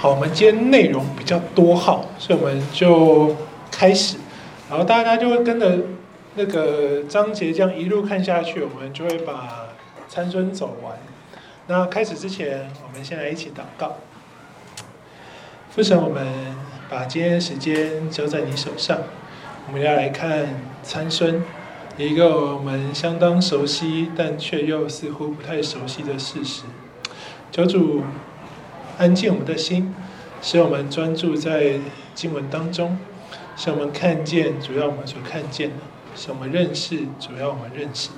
好，我们今天内容比较多号，所以我们就开始，然后大家就会跟着那个章节这样一路看下去，我们就会把参孙走完。那开始之前，我们先来一起祷告。父神，我们把今天的时间交在你手上，我们要来看参孙，一个我们相当熟悉，但却又似乎不太熟悉的事实。求主安静我们的心，使我们专注在经文当中，使我们看见主要我们所看见的，使我们认识主要我们认识的。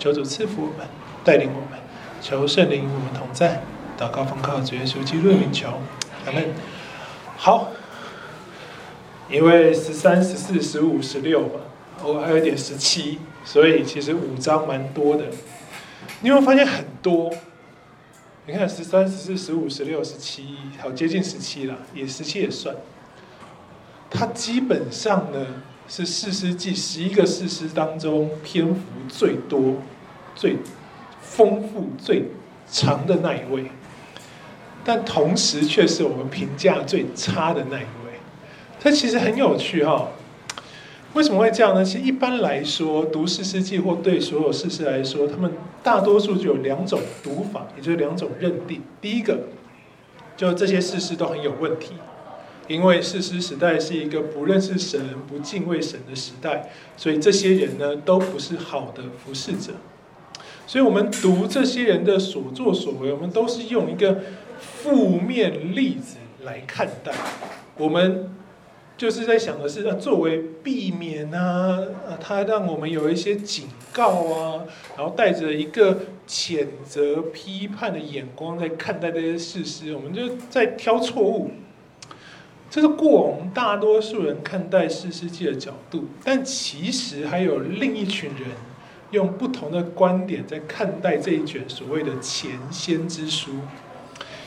求主赐福我们，带领我们，求圣灵与我们同在。祷告奉靠主耶稣基督的名求，阿门。好，因为十三、十四、十五、十六嘛，我还有点十七，所以其实五章蛮多的。你有没有发现很多？你看十三、十四、十五、十六、十七，好接近十七了，也十七也算。它基本上呢是四师记十一个四师当中篇幅最多、最丰富、最长的那一位，但同时却是我们评价最差的那一位。这其实很有趣哈、为什么会这样呢？其实一般来说，读士师记或对所有士师来说，他们大多数就有两种读法，也就是两种认定。第一个，就这些士师都很有问题，因为士师时代是一个不认识神、不敬畏神的时代，所以这些人呢都不是好的服侍者。所以我们读这些人的所作所为，我们都是用一个负面例子来看待我们。就是在想的是，作为避免啊，啊，他让我们有一些警告啊，然后带着一个谴责、批判的眼光在看待这些事实，我们就在挑错误。这是过往大多数人看待士师记的角度，但其实还有另一群人用不同的观点在看待这一卷所谓的前先之书，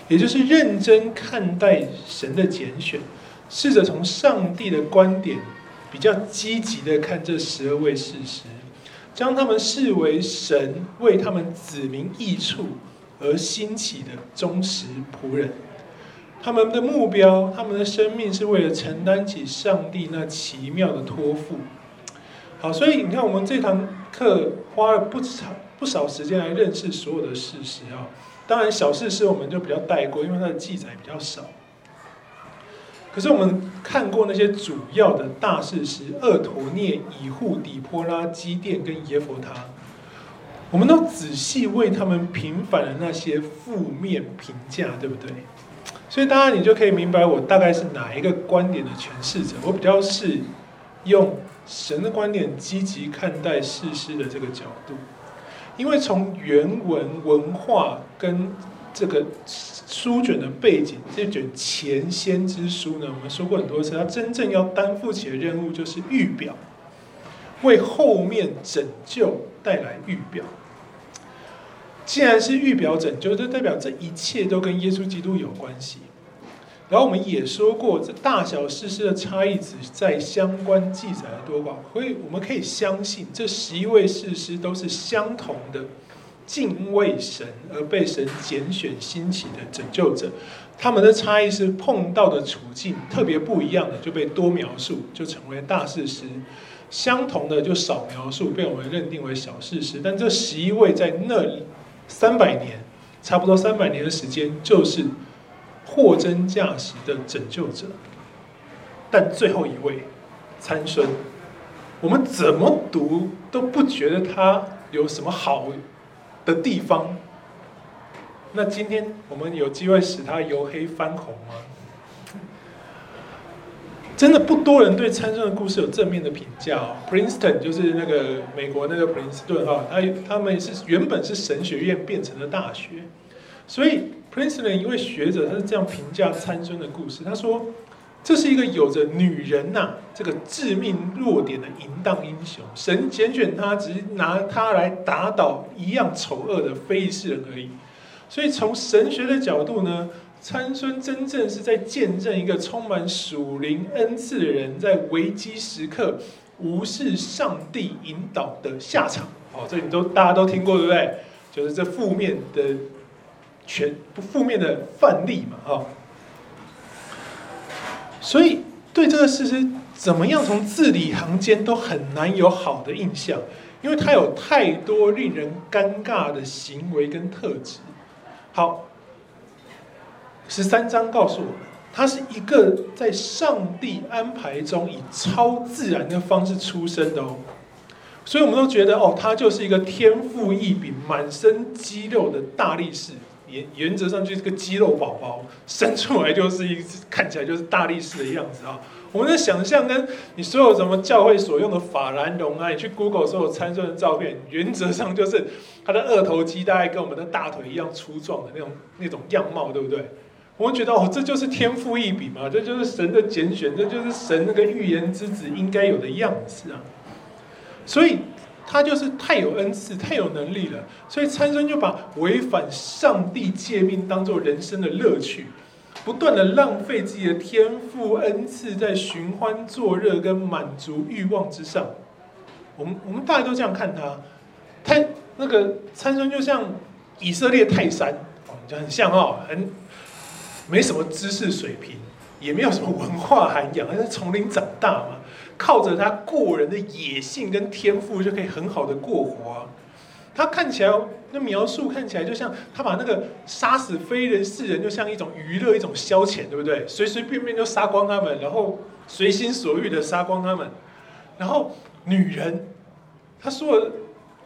也就是认真看待神的拣选。试着从上帝的观点，比较积极的看这十二位事实，将他们视为神为他们子民益处而兴起的忠实仆人。他们的目标，他们的生命是为了承担起上帝那奇妙的托付。好，所以你看，我们这堂课花了不长不少时间来认识所有的事实啊。当然，小士师我们就比较带过，因为它的记载比较少。可是我们看过那些主要的大士师，俄陀涅、以户、底波拉、基甸跟耶佛他，我们都仔细为他们平反了那些负面评价，对不对？所以当然你就可以明白我大概是哪一个观点的诠释者。我比较是用神的观点积极看待事实的这个角度，因为从原文文化跟这个书卷的背景，这卷前先之书呢，我们说过很多次，它真正要担负起的任务就是预表，为后面拯救带来预表。既然是预表拯救，就代表这一切都跟耶稣基督有关系。然后我们也说过，这大小事师的差异只在相关记载的多寡，所以我们可以相信这十一位事师都是相同的。敬畏神而被神拣选兴起的拯救者，他们的差异是碰到的处境特别不一样的，就被多描述，就成为大事师；相同的就少描述，被我们认定为小事师。但这十一位在那里三百年，差不多三百年的时间，就是货真价实的拯救者。但最后一位参孙，我们怎么读都不觉得他有什么好的地方，那今天我们有机会使他由黑翻红吗？真的不多人对参孙的故事有正面的评价哦。Princeton 就是那个美国那个普林斯顿哈，他他们是原本是神学院变成了大学，所以 Princeton 一位学者他是这样评价参孙的故事，他说。这是一个有着女人呐、啊、这个致命弱点的淫荡英雄，神拣选他，只是拿他来打倒一样丑恶的非利士人而已。所以从神学的角度呢，参孙真正是在见证一个充满属灵恩赐的人，在危机时刻无视上帝引导的下场。哦，这你都大家都听过对不对？就是这负面的全不负面的范例嘛，哈。所以对这个事实怎么样从字里行间都很难有好的印象，因为他有太多令人尴尬的行为跟特质。好，十三章告诉我们，他是一个在上帝安排中以超自然的方式出生的哦。所以，我们都觉得哦，他就是一个天赋异禀、满身肌肉的大力士。原原则上就是个肌肉宝宝，生出来就是一只看起来就是大力士的样子啊。我们的想象跟你所有什么教会所用的法兰绒啊，你去 Google 所有参孙的照片，原则上就是他的二头肌大概跟我们的大腿一样粗壮的那种那种样貌，对不对？我们觉得哦，这就是天赋异禀嘛，这就是神的拣选，这就是神那个预言之子应该有的样子啊。所以他就是太有恩赐、太有能力了，所以参孙就把违反上帝诫命当做人生的乐趣，不断的浪费自己的天赋恩赐在寻欢作乐跟满足欲望之上。我们我们大家都这样看他，他那个参孙就像以色列泰山，就很像哦，很没什么知识水平，也没有什么文化涵养，在丛林长大嘛。靠着他过人的野性跟天赋，就可以很好的过活。他看起来，那描述看起来就像他把那个杀死非人世人，就像一种娱乐、一种消遣，对不对？随随便便就杀光他们，然后随心所欲的杀光他们。然后女人，他说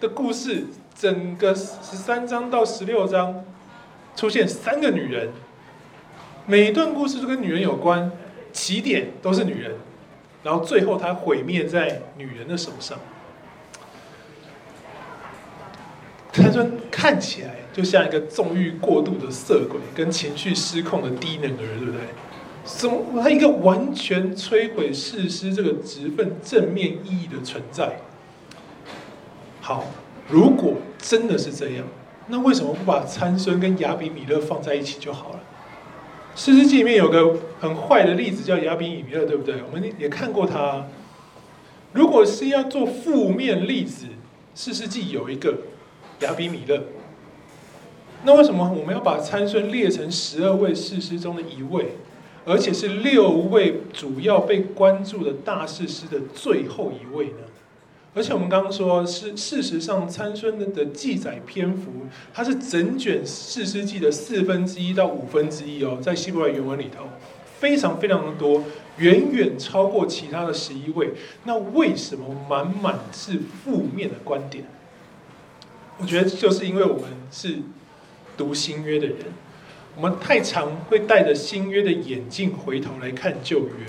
的故事，整个十三章到十六章出现三个女人，每一段故事都跟女人有关，起点都是女人。然后最后他毁灭在女人的手上。参孙看起来就像一个纵欲过度的色鬼，跟情绪失控的低能儿，对不对？什么？他一个完全摧毁士师这个职分正面意义的存在。好，如果真的是这样，那为什么不把参孙跟亚比米勒放在一起就好了？士师记里面有个很坏的例子，叫亚比米勒，对不对？我们也看过他。如果是要做负面例子，士师记有一个亚比米勒。那为什么我们要把参孙列成十二位士师中的一位，而且是六位主要被关注的大士师的最后一位呢？而且我们刚刚说是事实上参孙的记载篇幅，它是整卷士师记的四分之一到五分之一哦，在希伯来原文里头非常非常的多，远远超过其他的十一位。那为什么满满是负面的观点？我觉得就是因为我们是读新约的人，我们太常会带着新约的眼镜回头来看旧约。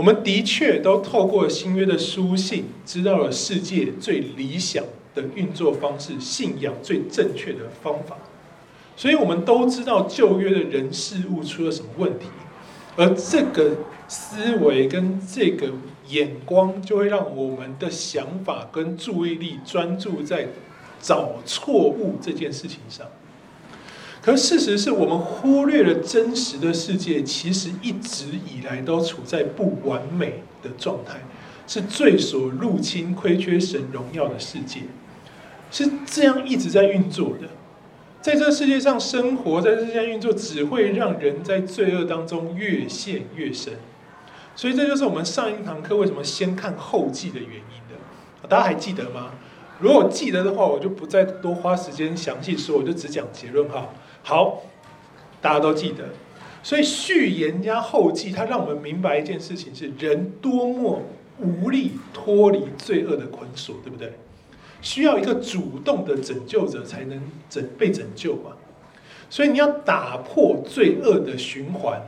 我们的确都透过新约的书信，知道了世界最理想的运作方式，信仰最正确的方法，所以我们都知道旧约的人事物出了什么问题，而这个思维跟这个眼光，就会让我们的想法跟注意力专注在找错误这件事情上。可事实是我们忽略了真实的世界，其实一直以来都处在不完美的状态，是罪所入侵、亏缺神荣耀的世界，是这样一直在运作的。在这世界上生活，在这世界上运作，只会让人在罪恶当中越陷越深。所以这就是我们上一堂课为什么先看后记的原因的。大家还记得吗？如果记得的话，我就不再多花时间详细说，我就只讲结论哈。好，大家都记得，所以序言加后记，它让我们明白一件事情：是人多么无力脱离罪恶的捆锁，对不对？需要一个主动的拯救者才能拯被拯救嘛。所以你要打破罪恶的循环，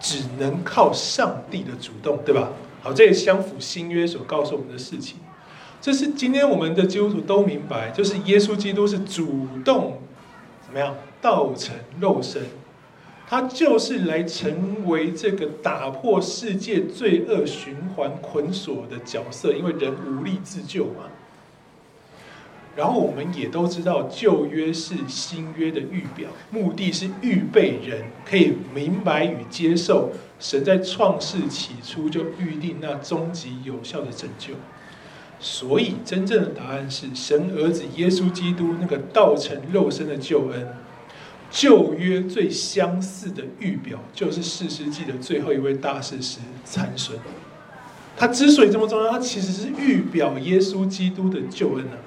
只能靠上帝的主动，对吧？好，这也相符新约所告诉我们的事情。这是今天我们的基督徒都明白，就是耶稣基督是主动。怎么样？道成肉身，他就是来成为这个打破世界罪恶循环捆锁的角色，因为人无力自救嘛。然后我们也都知道，旧约是新约的预表，目的是预备人可以明白与接受神在创世起初就预定那终极有效的拯救。所以，真正的答案是神儿子耶稣基督那个道成肉身的救恩，旧约最相似的预表，就是四世记的最后一位大士师参孙。他之所以这么重要，他其实是预表耶稣基督的救恩啊，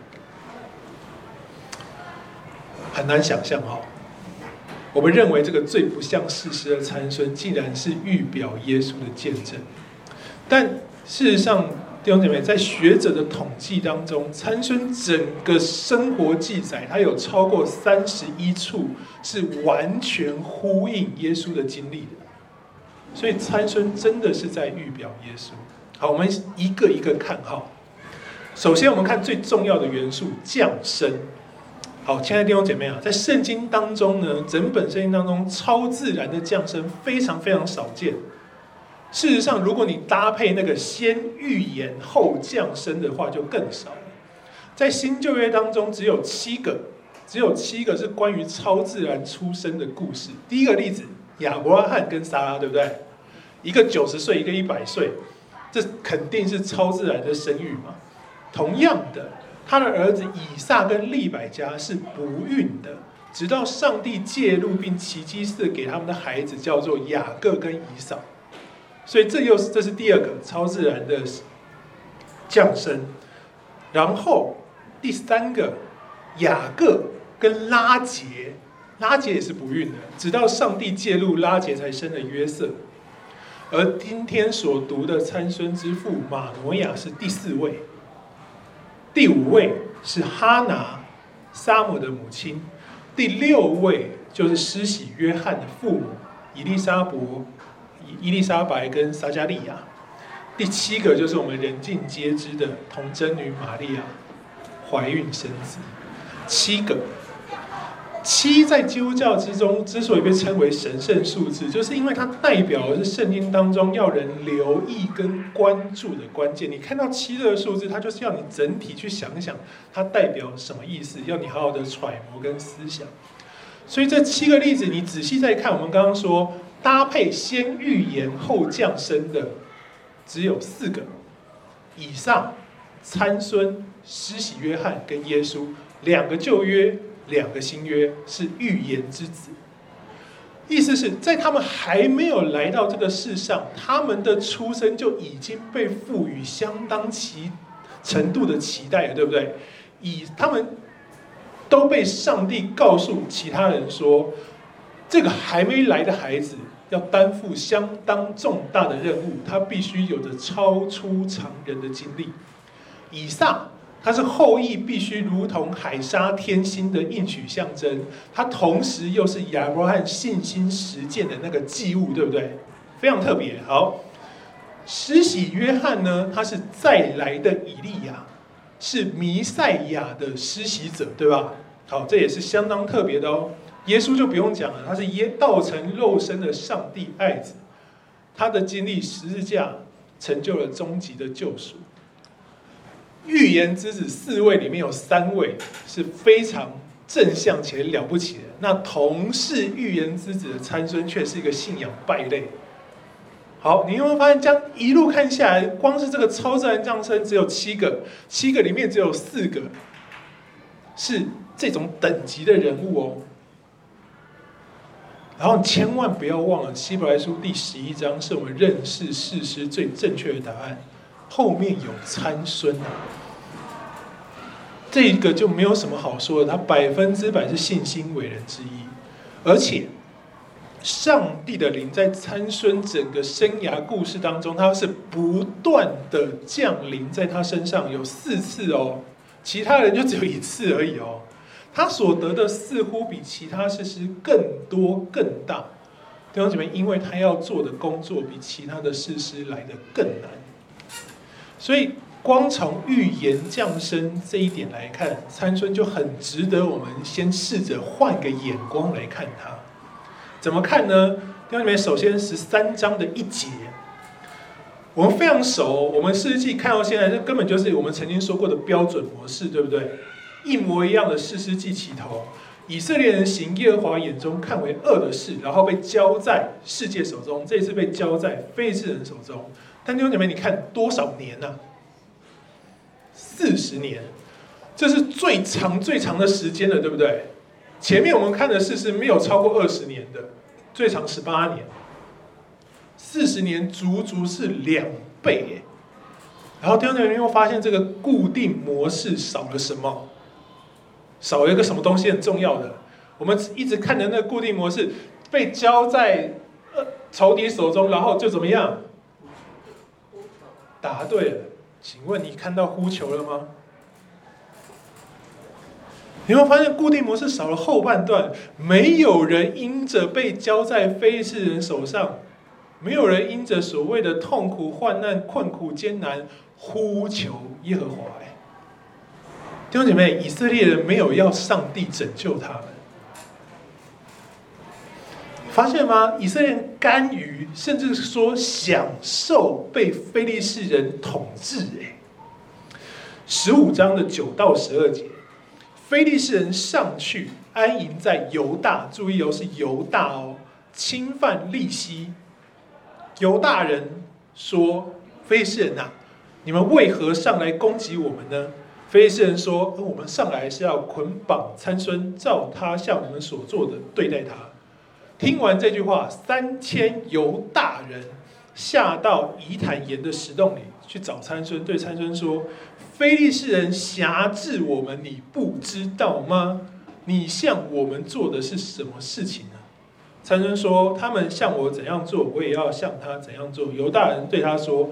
很难想象哈。我们认为这个最不像士师的参孙，竟然是预表耶稣的见证。但事实上，弟兄姐妹，在学者的统计当中，参孙整个生活记载，他有超过三十一处是完全呼应耶稣的经历的。所以参孙真的是在预表耶稣。好，我们一个一个看哈。首先，我们看最重要的元素降生。好，亲爱的弟兄姐妹啊，在圣经当中呢，整本圣经当中，超自然的降生非常非常少见。事实上，如果你搭配那个先预言后降生的话，就更少了。在新旧约当中，只有七个，只有七个是关于超自然出生的故事。第一个例子，亚伯拉罕跟撒拉，对不对？一个九十岁，一个一百岁。这肯定是超自然的生育嘛？同样的，他的儿子以撒跟利百加是不孕的，直到上帝介入并奇迹似的给他们的孩子叫做雅各跟以扫。所以这又是这是第二个超自然的降生。然后第三个，雅各跟拉杰，拉杰也是不孕的，直到上帝介入，拉杰才生了约瑟。而今天所读的参孙之父马挪亚是第四位，第五位是哈拿，撒母的母亲，第六位就是施洗约翰的父母伊丽莎伯、伊丽莎白跟撒加利亚，第七个就是我们人尽皆知的童贞女玛利亚怀孕生子，七个。七在基督教之中之所以被称为神圣数字，就是因为它代表的是圣经当中要人留意跟关注的关键。你看到七这个数字，它就是要你整体去想想它代表什么意思，要你好好的揣摩跟思想。所以这七个例子，你仔细再看，我们刚刚说搭配先预言后降生的只有四个：以上、参孙、施洗约翰跟耶稣，两个旧约。两个新约是预言之子，意思是在他们还没有来到这个世上，他们的出生就已经被赋予相当其程度的期待了，对不对？以他们都被上帝告诉其他人说，这个还没来的孩子要担负相当重大的任务，他必须有着超出常人的经历。以撒。他是后裔，必须如同海沙天星的应许象征。他同时又是亚伯拉罕信心实践的那个祭物，对不对？非常特别。好，施洗约翰呢？他是再来的以利亚，是弥赛亚的施洗者，对吧？好，这也是相当特别的哦。耶稣就不用讲了，他是耶道成肉身的上帝爱子，他的经历十字架成就了终极的救赎。预言之子四位里面有三位是非常正向且了不起的，那同是预言之子的参孙却是一个信仰败类。好，你有没有发现，这样一路看下来，光是这个超自然降生只有七个，七个里面只有四个是这种等级的人物哦。然后千万不要忘了，希伯来书第十一章是我们认识事实最正确的答案。后面有参孙啊，这个就没有什么好说的，他百分之百是信心伟人之一，而且上帝的灵在参孙整个生涯故事当中，他是不断的降临在他身上，有四次哦，其他人就只有一次而已哦，他所得的似乎比其他士师更多更大，弟兄姐妹，因为他要做的工作比其他的事师来得更难。所以，光从预言降生这一点来看，参孙就很值得我们先试着换个眼光来看他。怎么看呢？弟兄姊妹，首先十三章的一节，我们非常熟。我们士师记看到现在，这根本就是我们曾经说过的标准模式，对不对？一模一样的士师记起头，以色列人行耶和华眼中看为恶的事，然后被交在世界手中，这次被交在非利士人手中。但弟兄姐妹，你看多少年呢、啊？四十年，这是最长最长的时间了，对不对？前面我们看的事是没有超过二十年的，最长十八年，四十年足足是两倍耶。然后弟兄姊妹又发现这个固定模式少了什么？少一个什么东西很重要的？我们一直看的那个固定模式被交在仇敌手中，然后就怎么样？答对了，请问你看到呼求了吗？你会发现固定模式少了后半段，没有人因着被交在非利士人手上，没有人因着所谓的痛苦、患难、困苦、艰难。呼求耶和华，哎，弟兄姐妹，以色列人没有要上帝拯救他们，发现吗？以色列人甘于，甚至说享受被非利士人统治，哎，十五章的九到十二节，非利士人上去安营在犹大，注意哦，是犹大哦，侵犯利希，犹大人说，非利士人呐、啊。你们为何上来攻击我们呢？非利士人说：“我们上来是要捆绑参孙，照他向我们所做的对待他。”听完这句话，三千犹大人下到以坦岩的石洞里去找参孙，对参孙说：“非利士人辖制我们，你不知道吗？你向我们做的是什么事情呢？”参孙说：“他们向我怎样做，我也要向他怎样做。”犹大人对他说。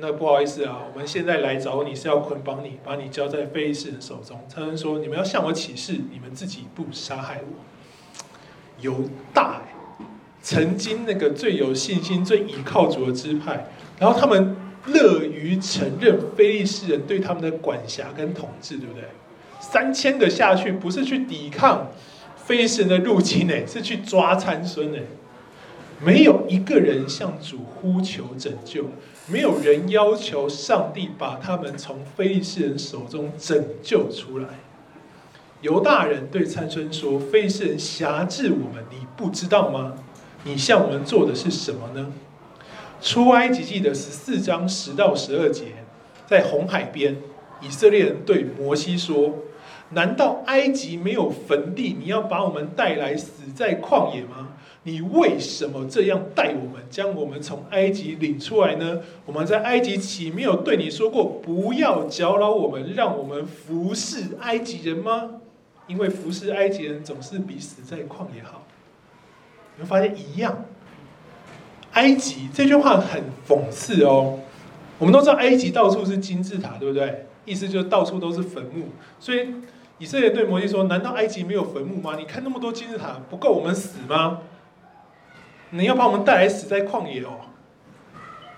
那不好意思啊，我们现在来找你是要捆绑你，把你交在非利士人手中。他们说：“你们要向我起誓，你们自己不杀害我。”犹大曾经那个最有信心、最倚靠主的支派，然后他们乐于承认非利士人对他们的管辖跟统治，对不对？三千个下去，不是去抵抗非利士人的入侵，哎，是去抓参孙，哎，没有一个人向主呼求拯救。没有人要求上帝把他们从非利士人手中拯救出来。犹大人对参孙说：“非利士人辖制我们，你不知道吗？你向我们做的是什么呢？”出埃及记的十四章十到十二节，在红海边，以色列人对摩西说：“难道埃及没有坟地？你要把我们带来死在旷野吗？”你为什么这样待我们，将我们从埃及领出来呢？我们在埃及岂没有对你说过，不要搅扰我们，让我们服侍埃及人吗？因为服侍埃及人总是比死在旷野好。你会发现一样，埃及这句话很讽刺哦。我们都知道埃及到处是金字塔，对不对？意思就是到处都是坟墓。所以以色列对摩西说：“难道埃及没有坟墓吗？你看那么多金字塔，不够我们死吗？”你要把我们带来死在旷野哦！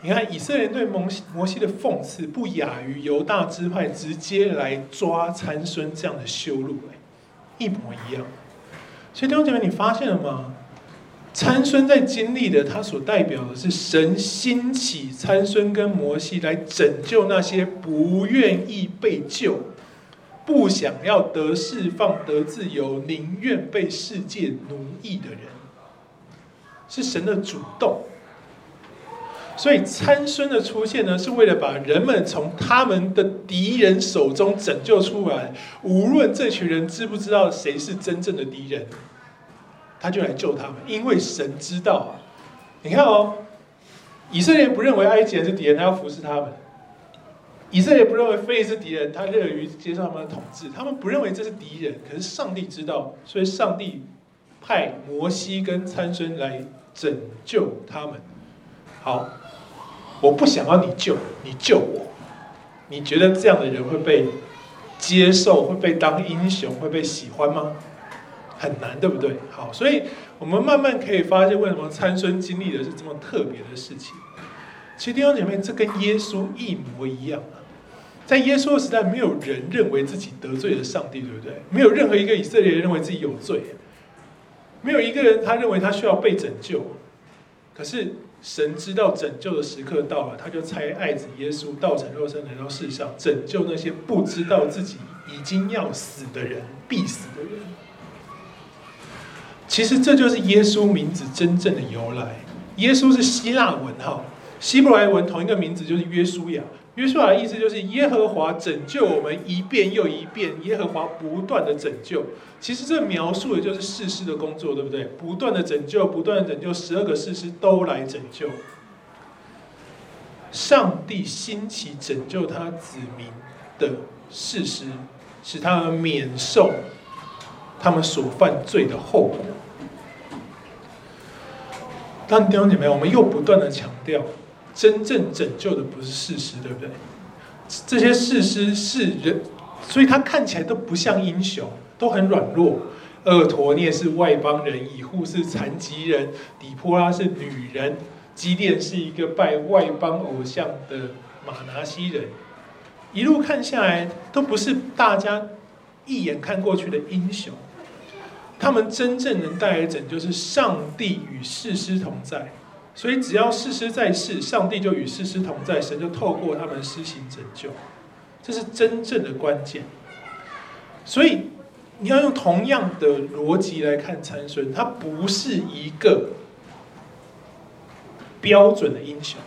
你看以色列对蒙西摩西的讽刺，不亚于犹大支派直接来抓参孙这样的羞辱，哎，一模一样。所以弟兄姐妹，你发现了吗？参孙在经历的，他所代表的是神兴起参孙跟摩西来拯救那些不愿意被救、不想要得释放、得自由、宁愿被世界奴役的人。是神的主动，所以参孙的出现呢，是为了把人们从他们的敌人手中拯救出来。无论这群人知不知道谁是真正的敌人，他就来救他们，因为神知道啊。你看哦，以色列不认为埃及人是敌人，他要服侍他们；以色列不认为非利士是敌人，他乐于接受他们的统治。他们不认为这是敌人，可是上帝知道，所以上帝派摩西跟参孙来。拯救他们，好，我不想要你救，你救我。你觉得这样的人会被接受，会被当英雄，会被喜欢吗？很难，对不对？好，所以我们慢慢可以发现，为什么参孙经历的是这么特别的事情。其实弟兄姐妹，这跟耶稣一模一样啊。在耶稣的时代，没有人认为自己得罪了上帝，对不对？没有任何一个以色列人认为自己有罪。没有一个人他认为他需要被拯救，可是神知道拯救的时刻到了，他就差爱子耶稣道成肉身来到世上，拯救那些不知道自己已经要死的人，必死的人。其实这就是耶稣名字真正的由来。耶稣是希腊文哈，希伯来文同一个名字就是约书亚。约书亚的意思就是耶和华拯救我们一遍又一遍，耶和华不断的拯救。其实这描述的就是士师的工作，对不对？不断的拯救，不断的拯救，十二个士师都来拯救。上帝兴起拯救他子民的事实，使他们免受他们所犯罪的后果。但弟兄姐妹，我们又不断的强调。真正拯救的不是士师，对不对？这些事实是人，所以他看起来都不像英雄，都很软弱。厄陀涅是外邦人，以护是残疾人，底波拉是女人，基甸是一个拜外邦偶像的马拿西人。一路看下来，都不是大家一眼看过去的英雄。他们真正能带来拯救，是上帝与士师同在。所以，只要士师在世，上帝就与士师同在，神就透过他们施行拯救，这是真正的关键。所以，你要用同样的逻辑来看参孙，他不是一个标准的英雄，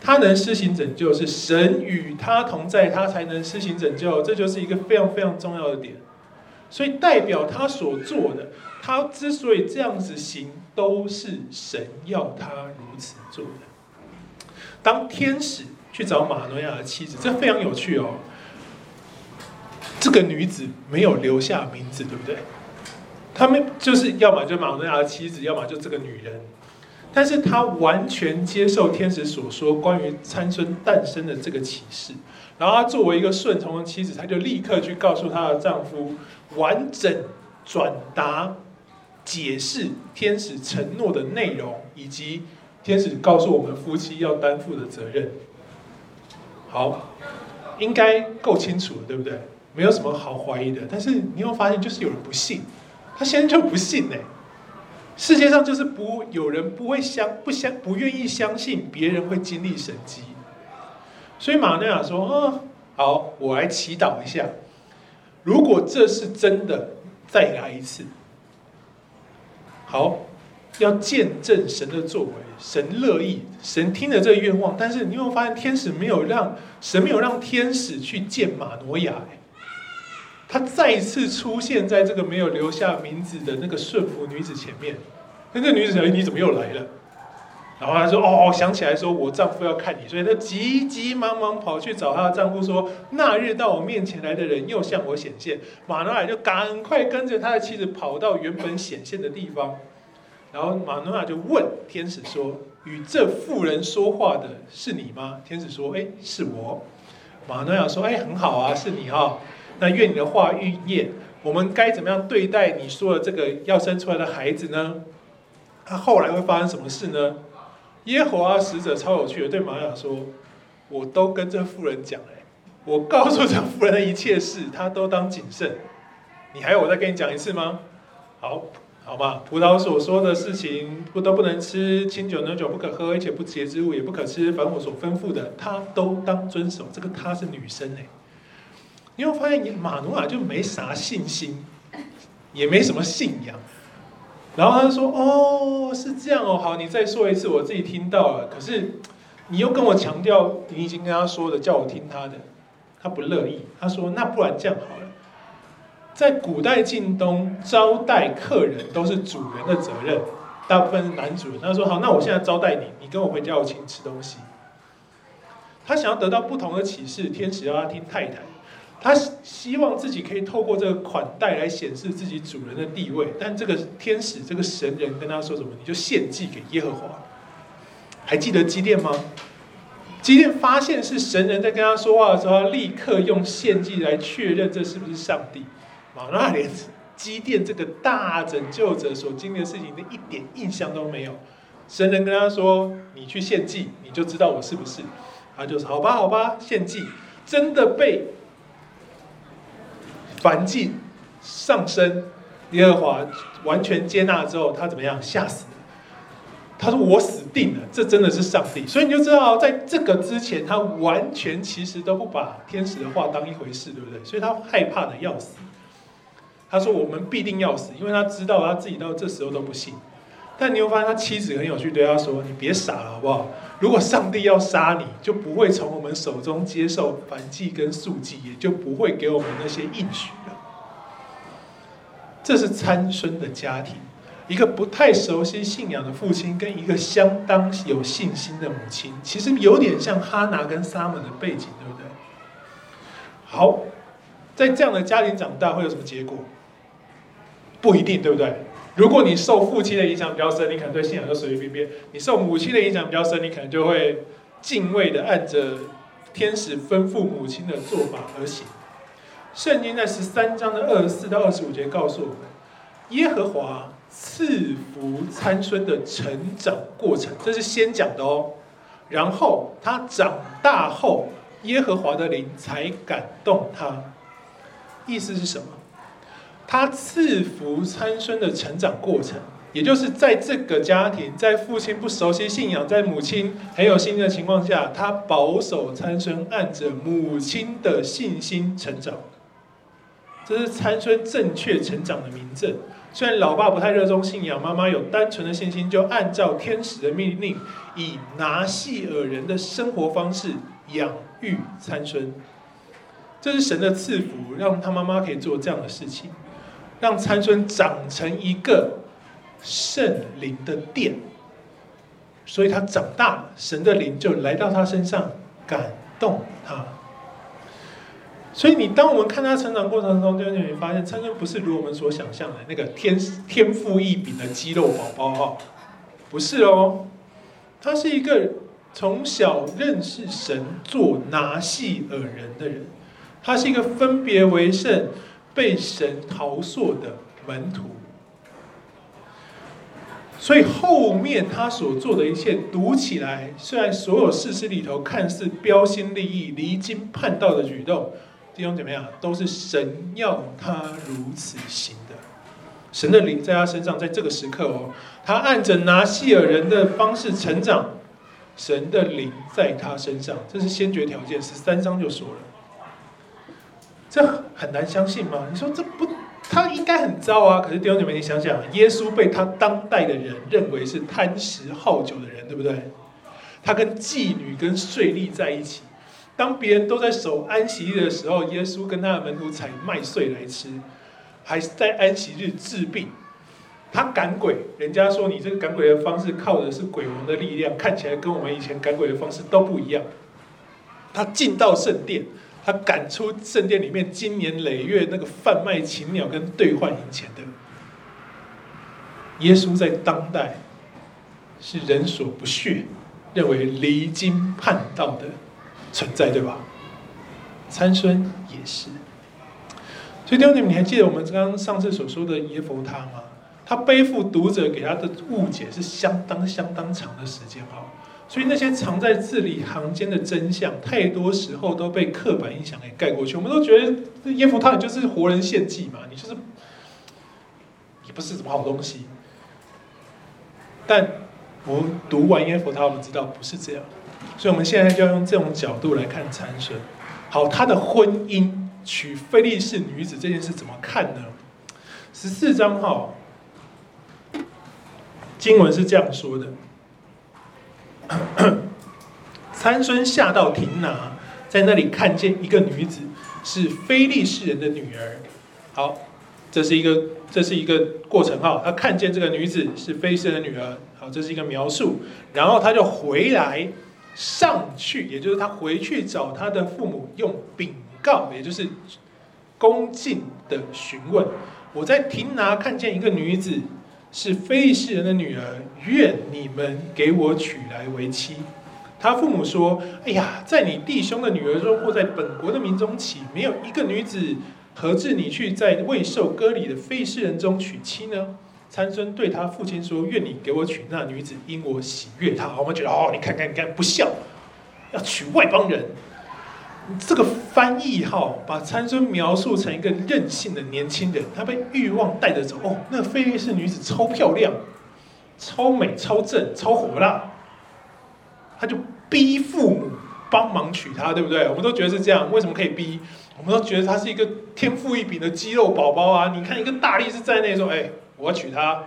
他能施行拯救，是神与他同在，他才能施行拯救，这就是一个非常非常重要的点。所以，代表他所做的，他之所以这样子行。都是神要他如此做的。当天使去找马诺亚的妻子，这非常有趣哦。这个女子没有留下名字，对不对？他们就是要么就马诺亚的妻子，要么就这个女人。但是她完全接受天使所说关于参孙诞生的这个启示，然后她作为一个顺从的妻子，她就立刻去告诉她的丈夫，完整转达。解释天使承诺的内容，以及天使告诉我们夫妻要担负的责任。好，应该够清楚了，对不对？没有什么好怀疑的。但是你会发现，就是有人不信，他现在就不信呢。世界上就是不有人不会相不相不愿意相信别人会经历神迹。所以玛利亚说：“哦，好，我来祈祷一下。如果这是真的，再来一次。”好，要见证神的作为，神乐意，神听了这个愿望。但是你有没有发现，天使没有让神没有让天使去见马诺亚？他再一次出现在这个没有留下名字的那个顺服女子前面。那个女子想：你怎么又来了？然后她说：哦哦，想起来说，我丈夫要看你，所以她急急忙忙跑去找她的丈夫说：那日到我面前来的人又向我显现。马诺亚就赶快跟着他的妻子跑到原本显现的地方，然后马诺亚就问天使说：与这妇人说话的是你吗？天使说：哎，是我。马诺亚说：哎，很好啊，是你哈、那愿你的话应验。我们该怎么样对待你说的这个要生出来的孩子呢？他后来会发生什么事呢？耶和华使者超有趣的对玛雅说：“我都跟这妇人讲了，我告诉这妇人的一切事，她都当谨慎。你还要我再跟你讲一次吗？好，好吧。葡萄所说的事情不都不能吃，清酒浓酒不可喝，而且不洁之物也不可吃。凡我所吩咐的，她都当遵守。这个她是女生哎，你会发现马努尔就没啥信心，也没什么信仰。”然后他就说：“哦，是这样哦，好，你再说一次，我自己听到了。可是你又跟我强调，你已经跟他说的，叫我听他的，他不乐意。他说：那不然这样好了，在古代近东招待客人都是主人的责任，大部分是男主人。他说：好，那我现在招待你，你跟我回家，我请吃东西。他想要得到不同的启示，天使要他听太太。”他希望自己可以透过这个款待来显示自己主人的地位，但这个天使、这个神人跟他说什么？你就献祭给耶和华。还记得基甸吗？基甸发现是神人在跟他说话的时候，他立刻用献祭来确认这是不是上帝。马上连基甸这个大拯救者所经历的事情，的一点印象都没有。神人跟他说：“你去献祭，你就知道我是不是。”他就说：“好吧，好吧，献祭。”真的被。凡祭上升，耶和华完全接纳之后，他怎么样？吓死了！他说：“我死定了，这真的是上帝。”所以你就知道，在这个之前，他完全其实都不把天使的话当一回事，对不对？所以他害怕的要死。他说：“我们必定要死，因为他知道他自己到这时候都不信。但你会发现他妻子很有趣，对他说：“你别傻了，好不好？如果上帝要杀你，就不会从我们手中接受燔祭跟素祭，也就不会给我们那些应许了。”这是参孙的家庭，一个不太熟悉信仰的父亲，跟一个相当有信心的母亲，其实有点像哈拿跟撒母的背景，对不对？好，在这样的家庭长大会有什么结果？不一定，对不对？如果你受父亲的影响比较深，你可能对信仰就随随便便；你受母亲的影响比较深，你可能就会敬畏的按着天使吩咐母亲的做法而行。圣经在十三章的二十四到二十五节告诉我们，耶和华赐福参孙的成长过程，这是先讲的哦。然后他长大后，耶和华的灵才感动他。意思是什么？他赐福参孙的成长过程，也就是在这个家庭，在父亲不熟悉信仰，在母亲很有信心的情况下，他保守参孙按着母亲的信心成长。这是参孙正确成长的明证。虽然老爸不太热衷信仰，妈妈有单纯的信心，就按照天使的命令，以拿细耳人的生活方式养育参孙。这是神的赐福，让他妈妈可以做这样的事情。让参孙长成一个圣灵的殿，所以他长大了，神的灵就来到他身上，感动他。所以你当我们看他成长过程中，就会发现参孙不是如我们所想象的那个天天赋异禀的肌肉宝宝哈，不是哦，他是一个从小认识神、做拿细耳人的人，他是一个分别为圣。被神陶塑的门徒，所以后面他所做的一切读起来，虽然所有事实里头看似标新立异、离经叛道的举动，弟兄怎么样，都是神要他如此行的。神的灵在他身上，在这个时刻哦，他按着拿细耳人的方式成长，神的灵在他身上，这是先决条件，十三章就说了。这很难相信吗？你说这不，他应该很糟啊。可是弟兄姐妹，你想想，耶稣被他当代的人认为是贪食好酒的人，对不对？他跟妓女跟税吏在一起。当别人都在守安息日的时候，耶稣跟他的门徒采麦穗来吃，还是在安息日治病。他赶鬼，人家说你这个赶鬼的方式靠的是鬼王的力量，看起来跟我们以前赶鬼的方式都不一样。他进到圣殿。他赶出圣殿里面经年累月那个贩卖禽鸟跟兑换银钱的耶稣，在当代是人所不屑，认为离经叛道的存在，对吧？参孙也是。所以弟兄姊妹，你还记得我们刚刚上次所说的耶弗他吗？他背负读者给他的误解是相当相当长的时间哈。所以那些藏在字里行间的真相，太多时候都被刻板印象给盖过去。我们都觉得耶弗他就是活人献祭嘛，你就是也不是什么好东西。但我们读完耶弗他，我们知道不是这样。所以我们现在就要用这种角度来看参孙。好，他的婚姻娶非利士女子这件事怎么看呢？十四章哈，经文是这样说的。参孙下到亭拿，在那里看见一个女子，是非利士人的女儿。好，这是一个这是一个过程哈。他看见这个女子是非利士的女儿。好，这是一个描述。然后他就回来上去，也就是他回去找他的父母，用禀告，也就是恭敬的询问。我在亭拿看见一个女子。是非利士人的女儿，愿你们给我娶来为妻。他父母说：“哎呀，在你弟兄的女儿中，或在本国的民中起没有一个女子，合适你去在未受割礼的非利士人中娶妻呢？”参孙对他父亲说：“愿你给我娶那女子，因我喜悦她。”我们觉得哦，你看看，你看，不孝，要娶外邦人。这个翻译哈，把参孙描述成一个任性的年轻人，他被欲望带着走。哦，那个非利士女子超漂亮、超美、超正、超火辣，他就逼父母帮忙娶她，对不对？我们都觉得是这样。为什么可以逼？我们都觉得他是一个天赋异禀的肌肉宝宝啊！你看一个大力士在那说：“哎，我要娶她。”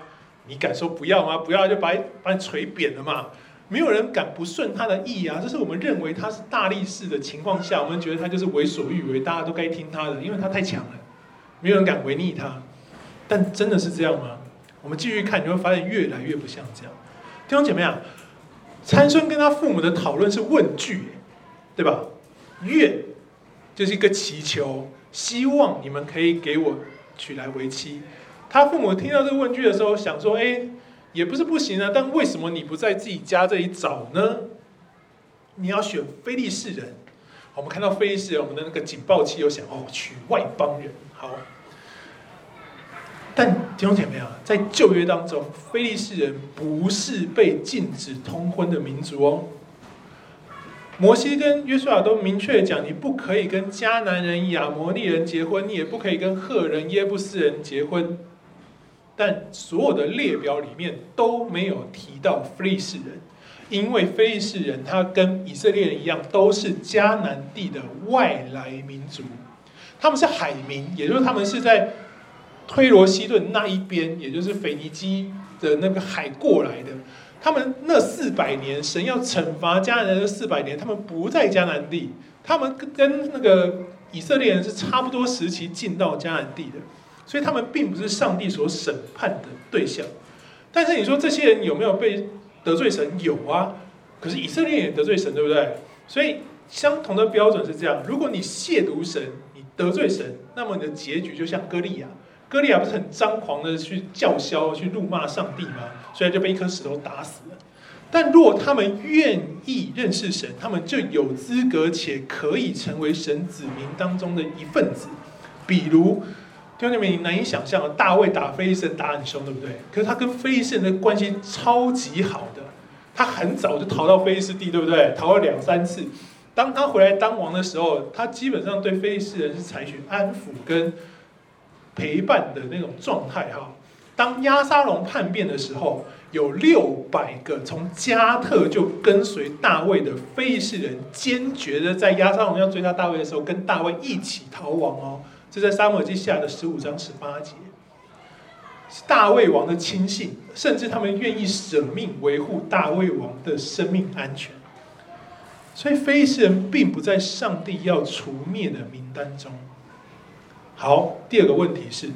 你敢说不要吗？不要就把把你锤扁了嘛！没有人敢不顺他的意啊！这是我们认为他是大力士的情况下，我们觉得他就是为所欲为，大家都该听他的，因为他太强了，没有人敢违逆他。但真的是这样吗？我们继续看，你会发现越来越不像这样。弟兄姐妹啊，参孙跟他父母的讨论是问句，对吧？愿就是一个祈求，希望你们可以给我娶来为妻。他父母听到这个问句的时候，想说：“哎，也不是不行啊，但为什么你不在自己家这里找呢？你要选非利士人。”我们看到非利士人，我们的那个警报器又响哦，娶外邦人。好。但弟兄姐妹啊，在旧约当中，非利士人不是被禁止通婚的民族哦。摩西跟约书亚都明确讲，你不可以跟迦南人、亚摩利人结婚，你也不可以跟赫人、耶布斯人结婚。但所有的列表里面都没有提到非利士人，因为非利士人他跟以色列人一样，都是迦南地的外来民族，他们是海民，也就是他们是在。推罗西顿那一边，也就是腓尼基的那个海过来的，他们那四百年，神要惩罚迦南人的四百年，他们不在迦南地，他们跟那个以色列人是差不多时期进到迦南地的，所以他们并不是上帝所审判的对象。但是你说这些人有没有被得罪神？有啊，可是以色列也得罪神，对不对？所以相同的标准是这样：如果你亵渎神，你得罪神，那么你的结局就像歌利亚。歌利亚不是很张狂的去叫嚣、去辱骂上帝吗？所以就被一颗石头打死了。但如果他们愿意认识神，他们就有资格且可以成为神子民当中的一份子。比如，兄姐妹，你难以想象啊，大卫打非利士人打很凶，对不对？可是他跟非利士人的关系超级好的，他很早就逃到非利士地，对不对？逃了两三次。当他回来当王的时候，他基本上对非利士人是采取安抚跟。陪伴的那种状态哈，当押沙龙叛变的时候，有六百个从加特就跟随大卫的非利士人，坚决的在押沙龙要追杀大卫的时候，跟大卫一起逃亡哦。这在撒母耳记下的十五章十八节，是大卫王的亲信，甚至他们愿意舍命维护大卫王的生命安全。所以非利士人并不在上帝要除灭的名单中。好，第二个问题是，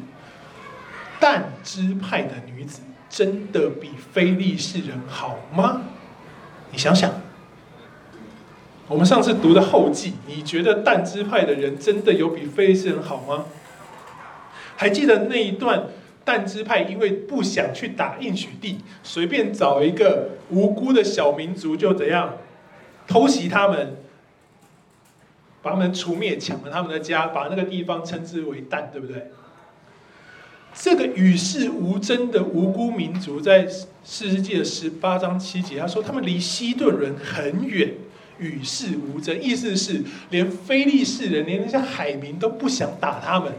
但支派的女子真的比非利士人好吗？你想想，我们上次读的后记，你觉得但支派的人真的有比非利士人好吗？还记得那一段，但支派因为不想去打应许地，随便找一个无辜的小民族就怎样偷袭他们。把他们除灭，抢了他们的家，把那个地方称之为但，对不对？这个与世无争的无辜民族，在士师记的十八章七节，他说他们离西顿人很远，与世无争，意思是连非利士人，连那些海民都不想打他们，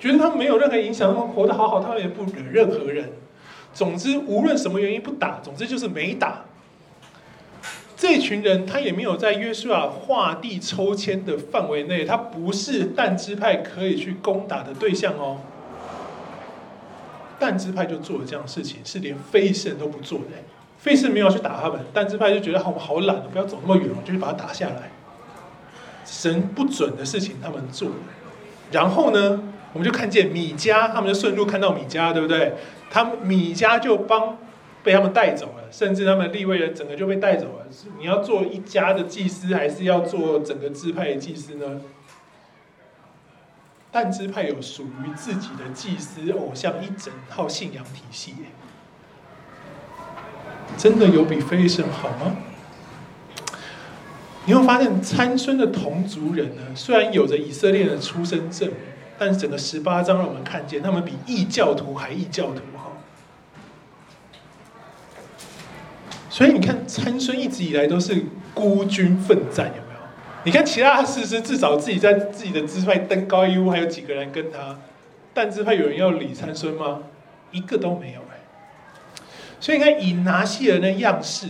觉得他们没有任何影响，他们活得好好，他们也不惹任何人。总之，无论什么原因不打，总之就是没打。这群人他也没有在约书亚划地抽签的范围内，他不是但支派可以去攻打的对象哦。但支派就做了这样的事情，是连非利士人都不做的。非利士没有去打他们，但支派就觉得好，我好懒，不要走那么远，就去把它打下来。神不准的事情他们做，然后呢，我们就看见米迦，他们就顺路看到米迦，对不对？他们米迦就帮。被他们带走了，甚至他们利未人整个就被带走了。你要做一家的祭司，还是要做整个支派的祭司呢？但支派有属于自己的祭司偶像一整套信仰体系，真的有比非利士好吗？你会发现参孙的同族人呢，虽然有着以色列的出生证，但是整个十八章让我们看见，他们比异教徒还异教徒哈。所以你看，参孙一直以来都是孤军奋战，有没有？你看其他的士师，至少自己在自己的支派登高一呼，还有几个人跟他。但支派有人要理参孙吗？一个都没有。所以你看，以拿细耳的样式，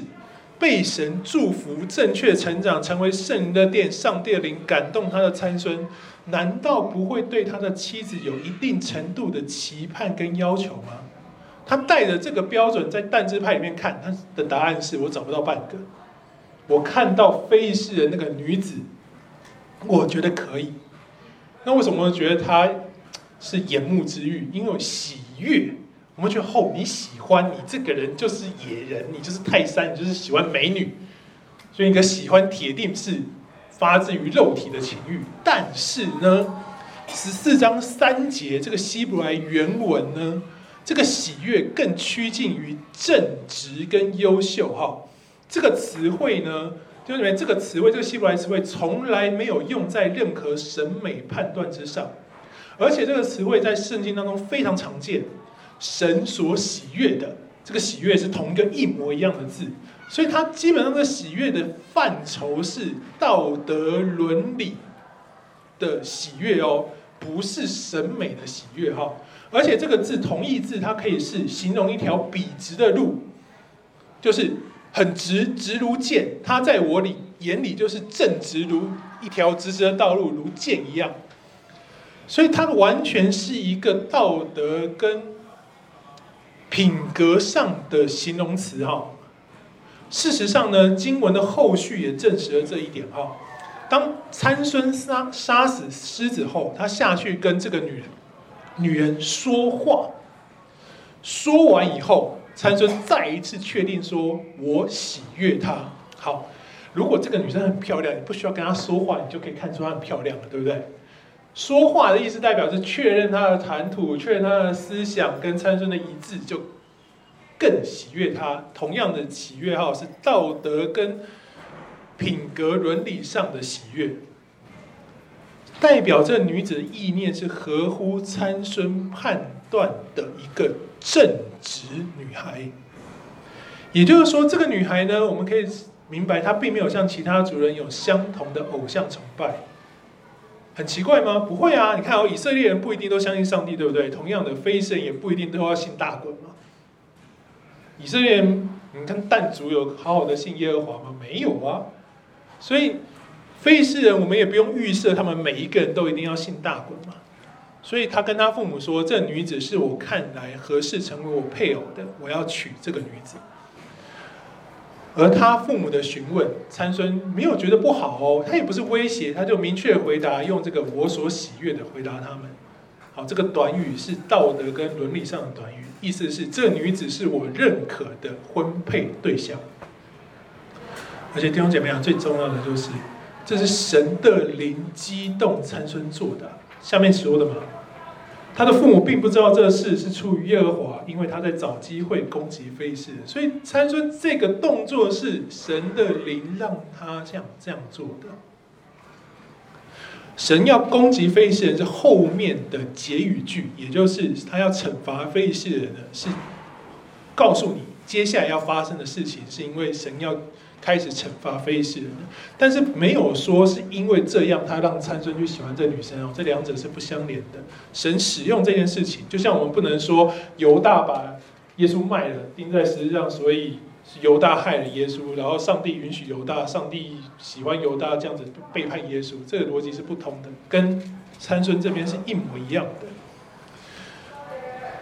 被神祝福、正确成长，成为圣灵的殿，上帝的灵感动他的参孙，难道不会对他的妻子有一定程度的期盼跟要求吗？他带着这个标准在但支派里面看，他的答案是我找不到半个。我看到非利士人那个女子，我觉得可以。那为什么觉得她是眼目之欲？因为喜悦。我们觉得哦，你喜欢你这个人就是野人，你就是泰山，你就是喜欢美女，所以你的喜欢铁定是发自于肉体的情欲。但是呢，十四章三节这个希伯来原文呢，这个喜悦更趋近于正直跟优秀。哈，这个词汇呢，就认为这个词汇，这个希伯来词汇从来没有用在任何审美判断之上，而且这个词汇在圣经当中非常常见。神所喜悦的这个喜悦是同一个一模一样的字，所以它基本上的喜悦的范畴是道德伦理的喜悦哦，不是审美的喜悦哈。而且这个字同义字，它可以是形容一条笔直的路，就是很直，直如剑。它在我里眼里就是正直如一条直直的道路，如剑一样。所以它完全是一个道德跟。品格上的形容词哈，事实上呢，经文的后续也证实了这一点哈。当参孙杀杀死狮子后，他下去跟这个女人女人说话，说完以后，参孙再一次确定说：“我喜悦她。”好，如果这个女生很漂亮，你不需要跟她说话，你就可以看出她很漂亮了，对不对？说话的意思代表是确认他的谈吐，确认他的思想跟参孙的一致，就更喜悦他。同样的喜悦哈，是道德跟品格伦理上的喜悦，代表这女子的意念是合乎参孙判断的一个正直女孩。也就是说，这个女孩呢，我们可以明白，她并没有像其他族人有相同的偶像崇拜。很奇怪吗？不会啊！你看哦，以色列人不一定都相信上帝，对不对？同样的，非利士人也不一定都要信大衮嘛。以色列人，你看但族有好好的信耶和华吗？没有啊。所以非利士人，我们也不用预设他们每一个人都一定要信大衮嘛。所以他跟他父母说：“这女子是我看来合适成为我配偶的，我要娶这个女子。”而他父母的询问，参孙没有觉得不好哦，他也不是威胁，他就明确回答，用这个我所喜悦的回答他们。好，这个短语是道德跟伦理上的短语，意思是这女子是我认可的婚配对象。而且弟兄姐妹啊，最重要的就是，这是神的灵激动参孙做的，下面说的嘛。他的父母并不知道这事是出于耶和华，因为他在找机会攻击非利士。所以参孙这个动作是神的灵让他这样这样做的。神要攻击非利士人是后面的结语句，也就是他要惩罚非利士人的是告诉你接下来要发生的事情，是因为神要。开始惩罚非利士人，但是没有说是因为这样，他让参孙去喜欢这女生哦，这两者是不相连的。神使用这件事情，就像我们不能说犹大把耶稣卖了，钉在十字上，所以犹大害了耶稣，然后上帝允许犹大，上帝喜欢犹大这样子背叛耶稣，这个逻辑是不同的，跟参孙这边是一模一样的。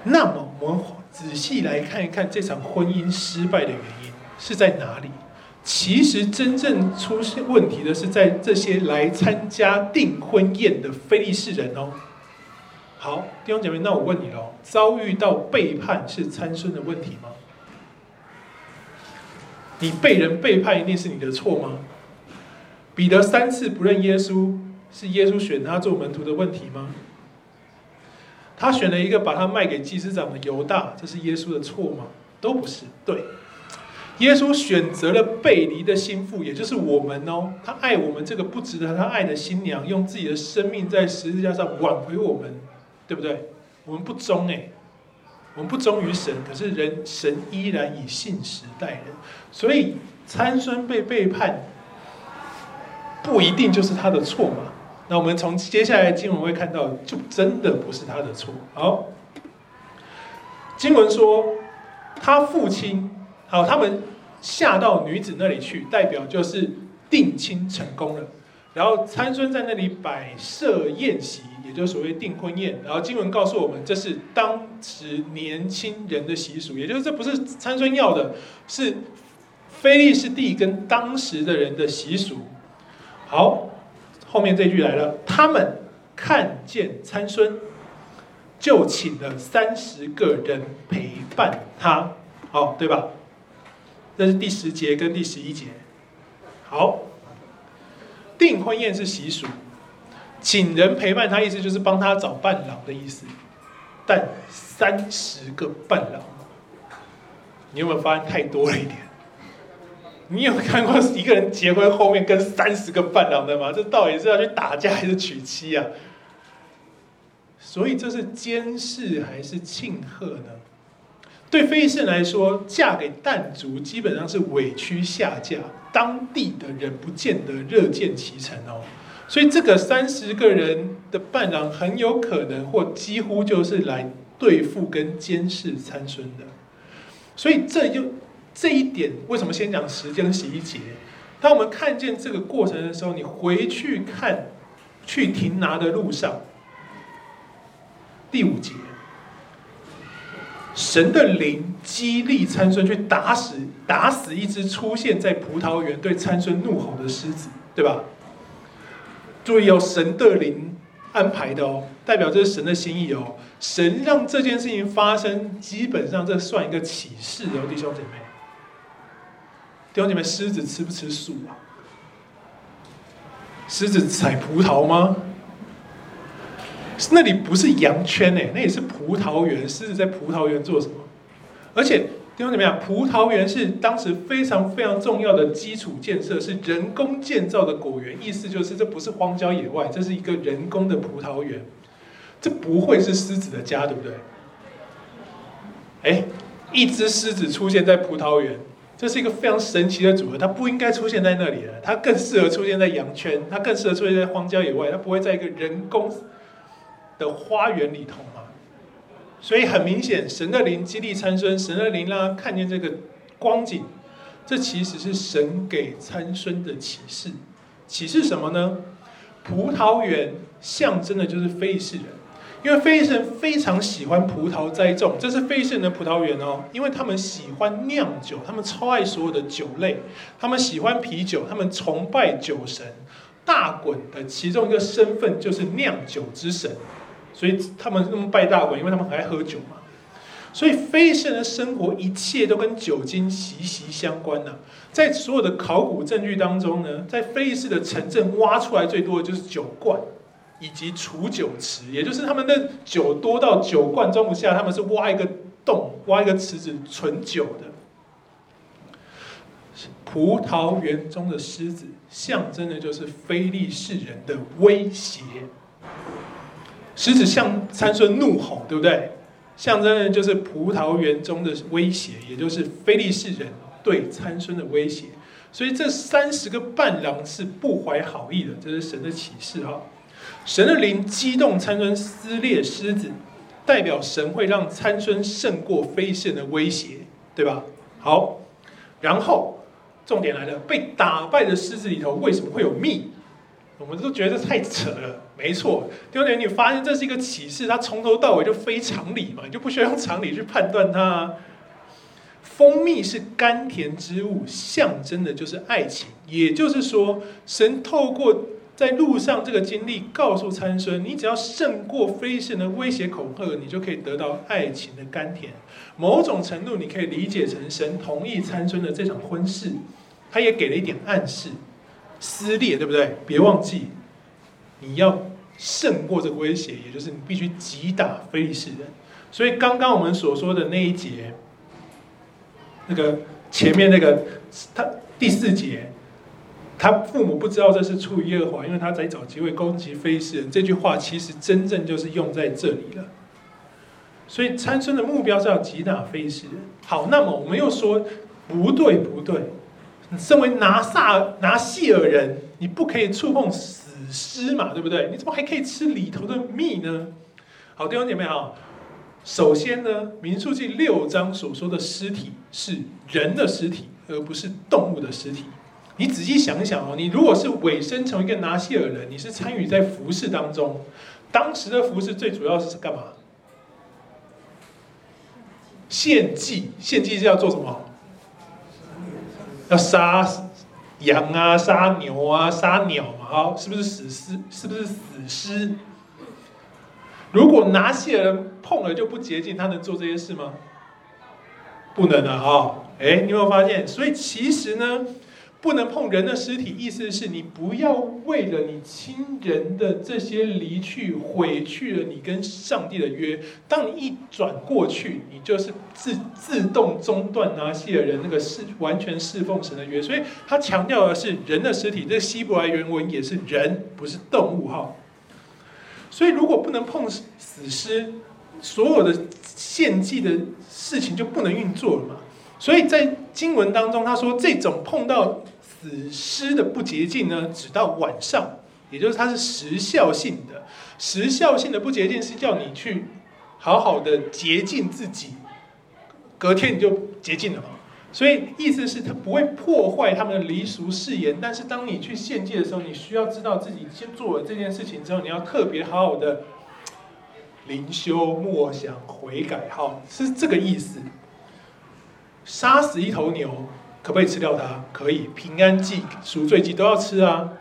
那么我们仔细来看一看这场婚姻失败的原因是在哪里？其实真正出现问题的是在这些来参加订婚宴的非利士人哦。好，弟兄姐妹，那我问你喽：遭遇到背叛是参孙的问题吗？你被人背叛一定是你的错吗？彼得三次不认耶稣，是耶稣选他做门徒的问题吗？他选了一个把他卖给祭司长的犹大，这是耶稣的错吗？都不是，对。耶稣选择了背离的心腹，也就是我们哦。他爱我们这个不值得他爱的新娘，用自己的生命在十字架上挽回我们，对不对？我们不忠诶，我们不忠于神，可是人神依然以信实待人。所以参孙被背叛，不一定就是他的错嘛。那我们从接下来经文会看到，就真的不是他的错。好，经文说他父亲。好，他们下到女子那里去，代表就是定亲成功了。然后参孙在那里摆设宴席，也就是所谓订婚宴。然后经文告诉我们，这是当时年轻人的习俗，也就是这不是参孙要的，是菲利士蒂跟当时的人的习俗。好，后面这句来了，他们看见参孙，就请了三十个人陪伴他。好，对吧？这是第十节跟第十一节。好。订婚宴是习俗，请人陪伴他，意思就是帮他找伴郎的意思。但三十个伴郎，你有没有发现太多了一点？你有看过一个人结婚后面跟三十个伴郎的吗？这到底是要去打架还是娶妻啊？所以这是监视还是庆贺呢？对非利士人来说，嫁给但族基本上是委屈下嫁。当地的人不见得乐见其成哦，所以这个三十个人的伴郎很有可能或几乎就是来对付跟监视参孙的，所以这就这一点为什么先讲时间十一节？当我们看见这个过程的时候，你回去看去亭拿的路上，第五节。神的灵激励参孙去打死打死一只出现在葡萄园对参孙怒吼的狮子，对吧？注意哦，神的灵安排的哦，代表这是神的心意哦。神让这件事情发生，基本上这算一个启示哦，弟兄姐妹。弟兄姐妹，狮子吃不吃素啊？狮子采葡萄吗？那里不是羊圈诶，那里是葡萄园。狮子在葡萄园做什么？而且弟兄怎么样？葡萄园是当时非常非常重要的基础建设，是人工建造的果园。意思就是这不是荒郊野外，这是一个人工的葡萄园。这不会是狮子的家，对不对？哎，一只狮子出现在葡萄园，这是一个非常神奇的组合。它不应该出现在那里的，它更适合出现在羊圈，它更适合出现在荒郊野外，它不会在一个人工。的花园里头嘛，所以很明显，神的灵激励参孙，神的灵让他看见这个光景，这其实是神给参孙的启示。启示什么呢？葡萄园象征的就是非利士人，因为非利士人非常喜欢葡萄栽种，这是非利士人的葡萄园哦，因为他们喜欢酿酒，他们超爱所有的酒类，他们喜欢啤酒，他们崇拜酒神。大衮的其中一个身份就是酿酒之神。所以他们那么拜大鬼，因为他们很爱喝酒嘛。所以非利士人的生活一切都跟酒精息息相关呐、在所有的考古证据当中呢，在非利士的城镇挖出来最多的就是酒罐以及储酒池，也就是他们的酒多到酒罐装不下，他们是挖一个洞，挖一个池子存酒的。葡萄园中的狮子，象征的就是非利士人的威胁。狮子向参孙怒吼，对不对？象征的就是葡萄园中的威胁，也就是非利士人对参孙的威胁。所以这三十个伴郎是不怀好意的，这是神的启示哈。神的灵激动参孙撕裂狮子，代表神会让参孙胜过非利士人的威胁，对吧？好，然后重点来了，被打败的狮子里头为什么会有蜜？我们都觉得这太扯了。没错，第二点，你发现这是一个启示，它从头到尾就非常理嘛，你就不需要用常理去判断它。蜂蜜是甘甜之物，象征的就是爱情。也就是说，神透过在路上这个经历，告诉参孙，你只要胜过非利士人的威胁恐吓，你就可以得到爱情的甘甜。某种程度，你可以理解成神同意参孙的这场婚事，他也给了一点暗示。撕裂，对不对？别忘记。你要胜过这个威胁，也就是你必须击打非利士人。所以刚刚我们所说的那一节，那个前面那个他第四节，他父母不知道这是出于耶和华，因为他在找机会攻击非利士人。这句话其实真正就是用在这里了。所以参孙的目标是要击打非利士人。好，那么我们又说不对不对，身为拿撒拿细耳人，你不可以触碰。死尸嘛，对不对？你怎么还可以吃里头的蜜呢？好，弟兄姐妹啊，首先呢，民数记六章所说的尸体是人的尸体，而不是动物的尸体。你仔细想一想哦，你如果是委身成为一个拿细耳人，你是参与在服饰当中，当时的服饰最主要是干嘛？献祭，献祭是要做什么？要杀羊啊，杀牛啊，杀鸟嘛，啊，是不是死尸？是不是死尸？如果拿细人碰了就不洁净，他能做这些事吗？不能啊！哈，哎，你有没有发现？所以其实呢，不能碰人的尸体，意思是你不要为了你亲人的这些离去，毁去了你跟上帝的约。当你一转过去，你就是自自动中断拿细耳人那个是完全侍奉神的约。所以他强调的是人的尸体，这希伯来原文也是人，不是动物哈。所以如果不能碰死尸，所有的献祭的事情就不能运作了嘛。所以在经文当中，他说这种碰到死尸的不洁净呢，只到晚上，也就是它是时效性的。时效性的不洁净是叫你去好好的洁净自己，隔天你就洁净了嘛。所以意思是，他不会破坏他们的离俗誓言。但是当你去献祭的时候，你需要知道自己先做了这件事情之后，你要特别好好的灵修、默想、悔改，好，是这个意思。杀死一头牛，可不可以吃掉它？可以，平安祭、赎罪祭都要吃啊。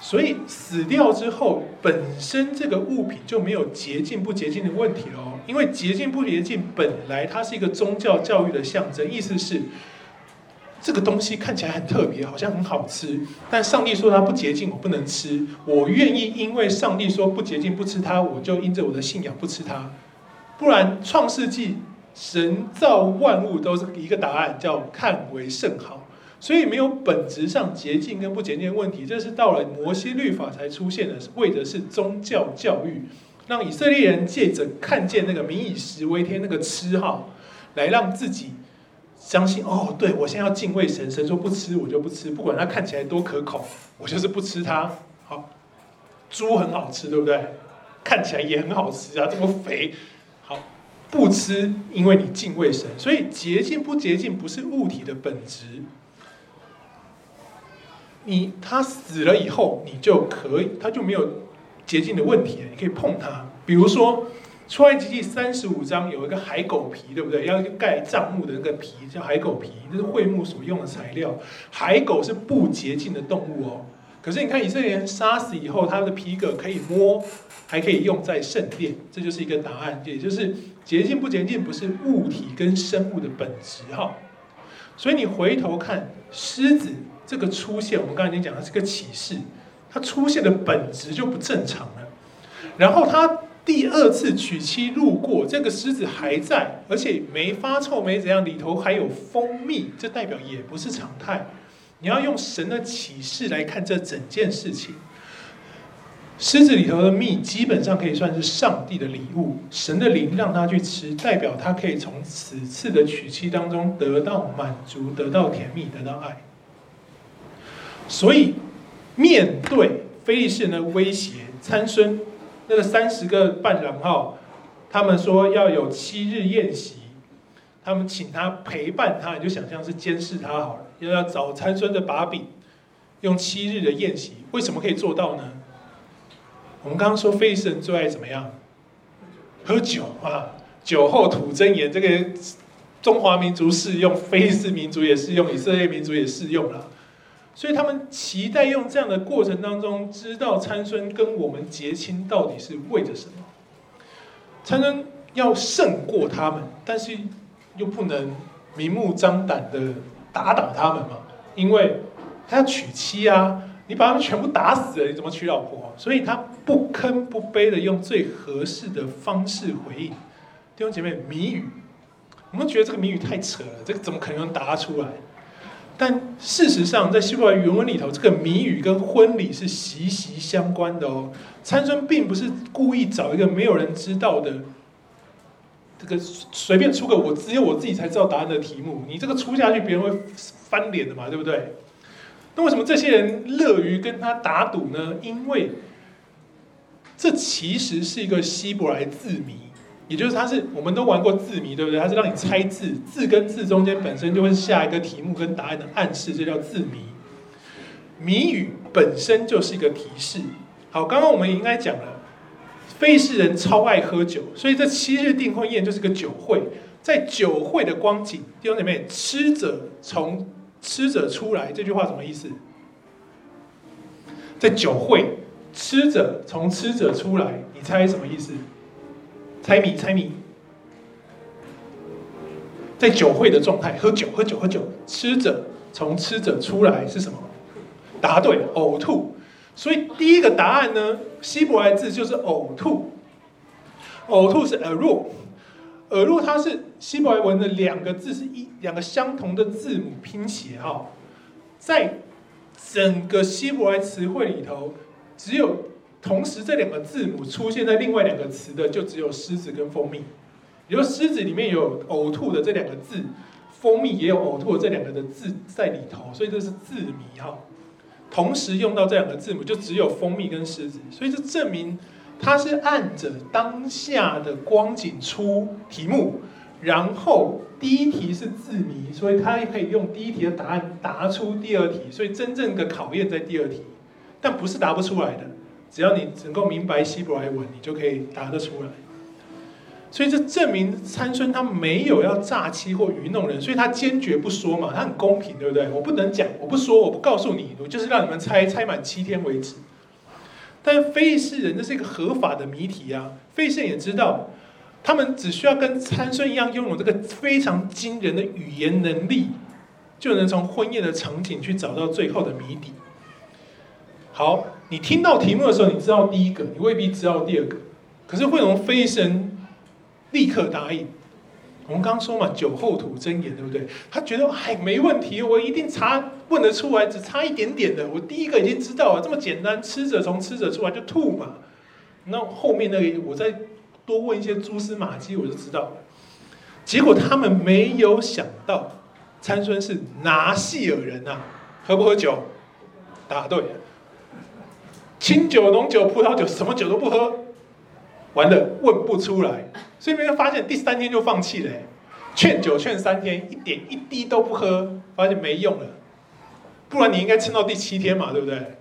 所以死掉之后，本身这个物品就没有洁净不洁净的问题喽。因为洁净不洁净本来它是一个宗教教育的象征，意思是这个东西看起来很特别，好像很好吃，但上帝说它不洁净，我不能吃。我愿意因为上帝说不洁净不吃它，我就因着我的信仰不吃它。不然创世纪。神造万物都是一个答案，叫看为甚好，所以没有本质上洁净跟不洁净的问题，这是到了摩西律法才出现的，为的是宗教教育，让以色列人借着看见那个民以食为天那个吃哈，来让自己相信哦，对我现在要敬畏神，神说不吃我就不吃，不管它看起来多可口，我就是不吃它。好，猪很好吃，对不对？看起来也很好吃啊，这么肥。不吃，因为你敬畏神，所以洁净不洁净不是物体的本质。你他死了以后，你就可以，他就没有洁净的问题了，你可以碰它。比如说，出埃及记三十五章有一个海狗皮，对不对？要盖帐幕的那个皮叫海狗皮，那是会幕所用的材料。海狗是不洁净的动物哦。可是你看以色列人杀死以后，它的皮革可以摸，还可以用在圣殿，这就是一个答案，也就是洁净不洁净不是物体跟生物的本质哈。所以你回头看狮子这个出现，我们刚才已经讲它是个启示，它出现的本质就不正常了。然后它第二次娶妻路过，这个狮子还在，而且没发臭没怎样，里头还有蜂蜜，这代表也不是常态。你要用神的启示来看这整件事情。狮子里头的蜜基本上可以算是上帝的礼物，神的灵让他去吃，代表他可以从此次的娶妻当中得到满足，得到甜蜜，得到爱。所以面对非利士人的威胁，参孙那个三十个伴郎哈，他们说要有七日宴席，他们请他陪伴他，你就想象是监视他好了。要要找参孙的把柄，用七日的宴席，为什么可以做到呢？我们刚刚说非利士人最爱怎么样？喝酒啊，酒后吐真言，这个中华民族适用，非利士民族也适用，以色列民族也适用了。所以他们期待用这样的过程当中，知道参孙跟我们结亲到底是为着什么？参孙要胜过他们，但是又不能明目张胆的。打倒他们嘛，因为他要娶妻啊，你把他们全部打死了，你怎么娶老婆？所以他不吭不卑的用最合适的方式回应。弟兄姐妹，谜语，我们觉得这个谜语太扯了，这个怎么可能能答出来？但事实上，在希伯来原文里头，这个谜语跟婚礼是息息相关的哦。参孙并不是故意找一个没有人知道的。这个随便出个我只有我自己才知道答案的题目，你这个出下去，别人会翻脸的嘛，对不对？那为什么这些人乐于跟他打赌呢？因为这其实是一个希伯来字谜，也就是它是我们都玩过字谜，对不对？它是让你猜字，字跟字中间本身就会下一个题目跟答案的暗示，这叫字谜。谜语本身就是一个提示。好，刚刚我们应该讲了，非士人超爱喝酒，所以这七日订婚宴就是个酒会。在酒会的光景，弟兄姐妹，吃者从吃者出来，这句话什么意思？在酒会，吃者从吃者出来，你猜什么意思？猜谜，猜谜。在酒会的状态，喝酒，喝酒，喝酒，吃者从吃者出来是什么？答对，呕吐。所以第一个答案呢，希伯来字就是呕吐。呕吐是 aru，而入它是希伯来文的两个字，是一两个相同的字母拼写哈，在整个希伯来词汇里头，只有同时这两个字母出现在另外两个词的，就只有狮子跟蜂蜜。也就狮子里面有呕吐的这两个字，蜂蜜也有呕吐的这两个的字在里头，所以这是字谜哈。同时用到这两个字母，就只有蜂蜜跟狮子，所以这证明它是按着当下的光景出题目，然后第一题是字谜，所以它也可以用第一题的答案答出第二题，所以真正的考验在第二题，但不是答不出来的，只要你能够明白希伯来文，你就可以答得出来。所以这证明参孙他没有要诈欺或愚弄人，所以他坚决不说嘛，他很公平，对不对？我不能讲，我不说，我不告诉你，我就是让你们猜，猜满七天为止。但非利士人这是一个合法的谜题啊，非利士也知道，他们只需要跟参孙一样拥有这个非常惊人的语言能力，就能从婚宴的场景去找到最后的谜底。好，你听到题目的时候，你知道第一个，你未必知道第二个，可是会从非利士人。立刻答应。我们刚说嘛，酒后吐真言，对不对？他觉得哎，没问题，我一定查问得出来，只差一点点的。我第一个已经知道了，这么简单，吃者从吃者出来就吐嘛。那后面那个，我再多问一些蛛丝马迹，我就知道了。结果他们没有想到，参孙是拿细尔人呐，喝不喝酒？答对。清酒、浓酒、葡萄酒，什么酒都不喝。完了，问不出来，所以没有发现第三天就放弃了。劝酒劝三天，一点一滴都不喝，发现没用了。不然你应该撑到第七天嘛，对不对？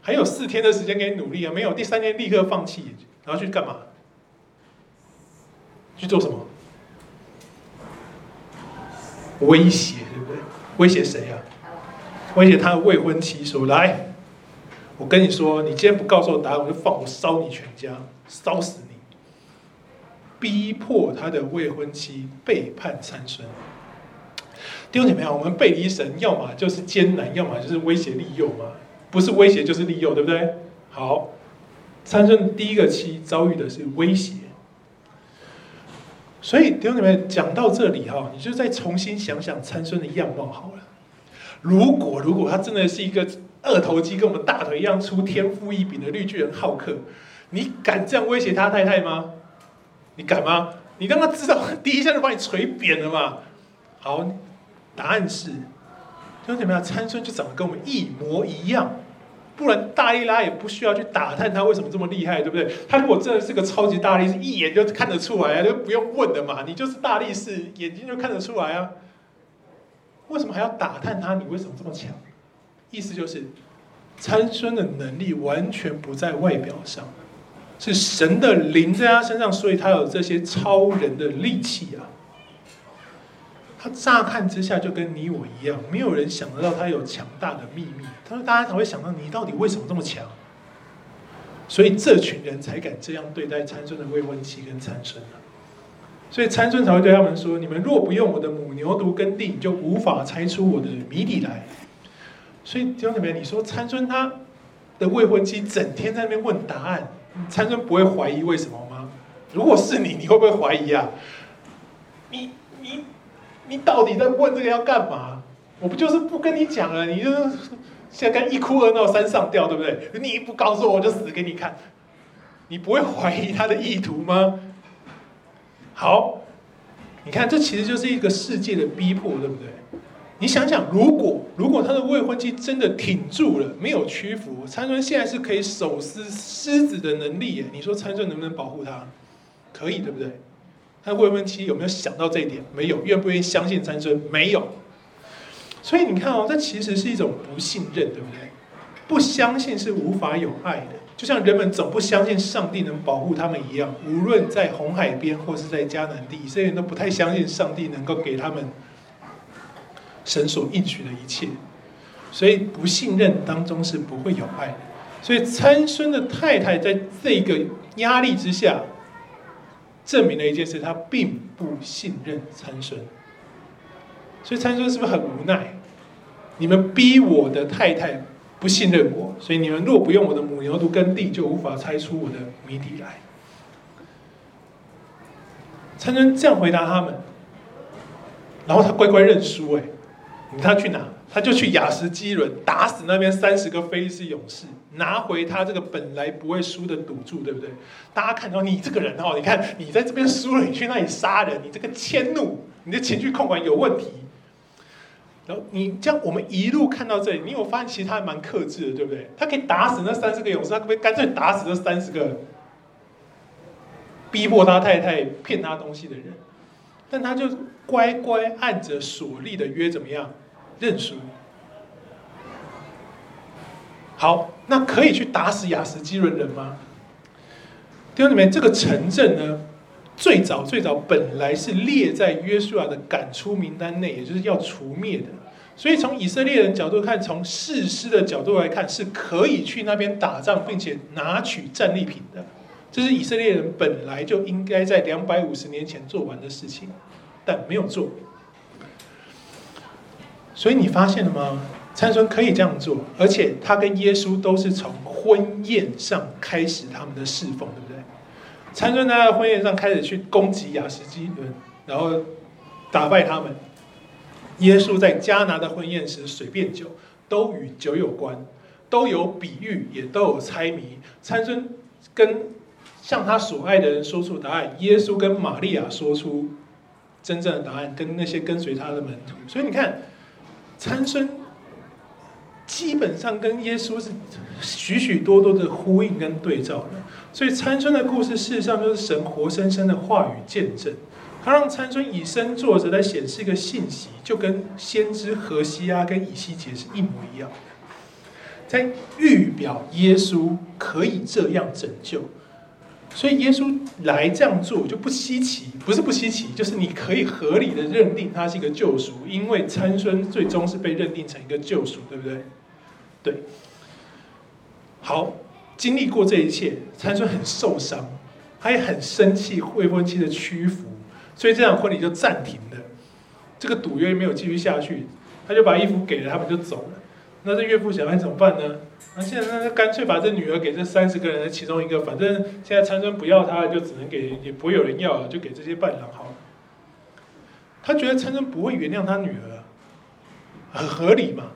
还有四天的时间给你努力啊，没有，第三天立刻放弃，然后去干嘛？去做什么？威胁，对不对？威胁谁啊？威胁他的未婚妻说：“来，我跟你说，你今天不告诉我答案，我就放火烧你全家。”烧死你！逼迫他的未婚妻背叛参孙。弟兄姐妹，我们背离神，要么就是艰难，要么就是威胁利诱嘛。不是威胁就是利诱，对不对？好，参孙第一个妻遭遇的是威胁。所以弟兄姐妹讲到这里哈，你就再重新想想参孙的样貌好了。如果如果他真的是一个二头肌，跟我们大腿一样粗、天赋异禀的绿巨人浩克。你敢这样威胁他太太吗？你敢吗？你让他知道，第一下就把你锤扁了嘛。好，答案是，就怎么样？参孙就长得跟我们一模一样，不然大力拉也不需要去打探他为什么这么厉害，对不对？他如果真的是个超级大力士，一眼就看得出来啊，就不用问的嘛。你就是大力士，眼睛就看得出来啊。为什么还要打探他？你为什么这么强？意思就是，参孙的能力完全不在外表上。是神的灵在他身上，所以他有这些超人的力气啊！他乍看之下就跟你我一样，没有人想得到他有强大的秘密。他说：“大家才会想到你到底为什么这么强？”所以这群人才敢这样对待参孙的未婚妻跟参孙啊！所以参孙才会对他们说：“你们若不用我的母牛犊跟錠，就无法猜出我的谜底来。”所以弟兄姊妹，你说参孙他的未婚妻整天在那边问答案。参孙不会怀疑为什么吗？如果是你，你会不会怀疑啊？你你你到底在问这个要干嘛？我不就是不跟你讲了？你就是现在一哭二闹三上吊，对不对？你一不告诉我，我就死给你看。你不会怀疑他的意图吗？好，你看，这其实就是一个世界的逼迫，对不对？你想想，如果如果他的未婚妻真的挺住了，没有屈服，参孙现在是可以手撕狮子的能力耶。你说参孙能不能保护他？可以，对不对？他未婚妻有没有想到这一点？没有，愿不愿意相信参孙？没有。所以你看哦，这其实是一种不信任，对不对？不相信是无法有爱的，就像人们总不相信上帝能保护他们一样。无论在红海边或是在迦南地，以色列人都不太相信上帝能够给他们神所应许的一切。所以不信任当中是不会有爱的。所以参孙的太太在这个压力之下，证明了一件事：他并不信任参孙。所以参孙是不是很无奈？你们逼我的太太不信任我，所以你们若不用我的母牛犊耕地，就无法猜出我的谜底来。参孙这样回答他们，然后他乖乖认输。哎，他去哪？他就去亚什基伦打死那边三十个非利士勇士，拿回他这个本来不会输的赌注，对不对？大家看到你这个人哦，你看你在这边输了，你去那里杀人，你这个迁怒，你的情绪控管有问题。然后你这样，我们一路看到这里，你有发现其实他还蛮克制的，对不对？他可以打死那三十个勇士，他可不可以干脆打死这三十个逼迫他太太骗他东西的人？但他就乖乖按着所立的约，怎么样？认输。好，那可以去打死亚实基伦人吗？弟兄姊妹，这个城镇呢？最早最早本来是列在约书亚的赶出名单内，也就是要除灭的。所以从以色列人角度看，从士师的角度来看，是可以去那边打仗，并且拿取战利品的。这是以色列人本来就应该在两百五十年前做完的事情，但没有做。所以你发现了吗？参孙可以这样做，而且他跟耶稣都是从婚宴上开始他们的侍奉，对不对？参孙在婚宴上开始去攻击亚实基伦，然后打败他们。耶稣在迦拿的婚宴时，水变酒，都与酒有关，都有比喻，也都有猜谜。参孙跟向他所爱的人说出答案，耶稣跟玛利亚说出真正的答案，跟那些跟随他的门徒。所以你看，参孙基本上跟耶稣是许许多多的呼应跟对照的。所以参孙的故事，事实上就是神活生生的话语见证。他让参孙以身作则来显示一个信息，就跟先知何西阿跟以西结是一模一样，在预表耶稣可以这样拯救。所以耶稣来这样做就不稀奇，不是不稀奇，就是你可以合理的认定他是一个救赎，因为参孙最终是被认定成一个救赎，对不对？对。好。经历过这一切，参孙很受伤，他也很生气未婚妻的屈服，所以这场婚礼就暂停了。这个赌约没有继续下去，他就把衣服给了他们就走了。那这岳父想，那怎么办呢？那现在那干脆把这女儿给这三十个人的其中一个，反正现在参孙不要她了，就只能给，也不会有人要了，就给这些伴郎好了。他觉得参孙不会原谅他女儿，很合理嘛。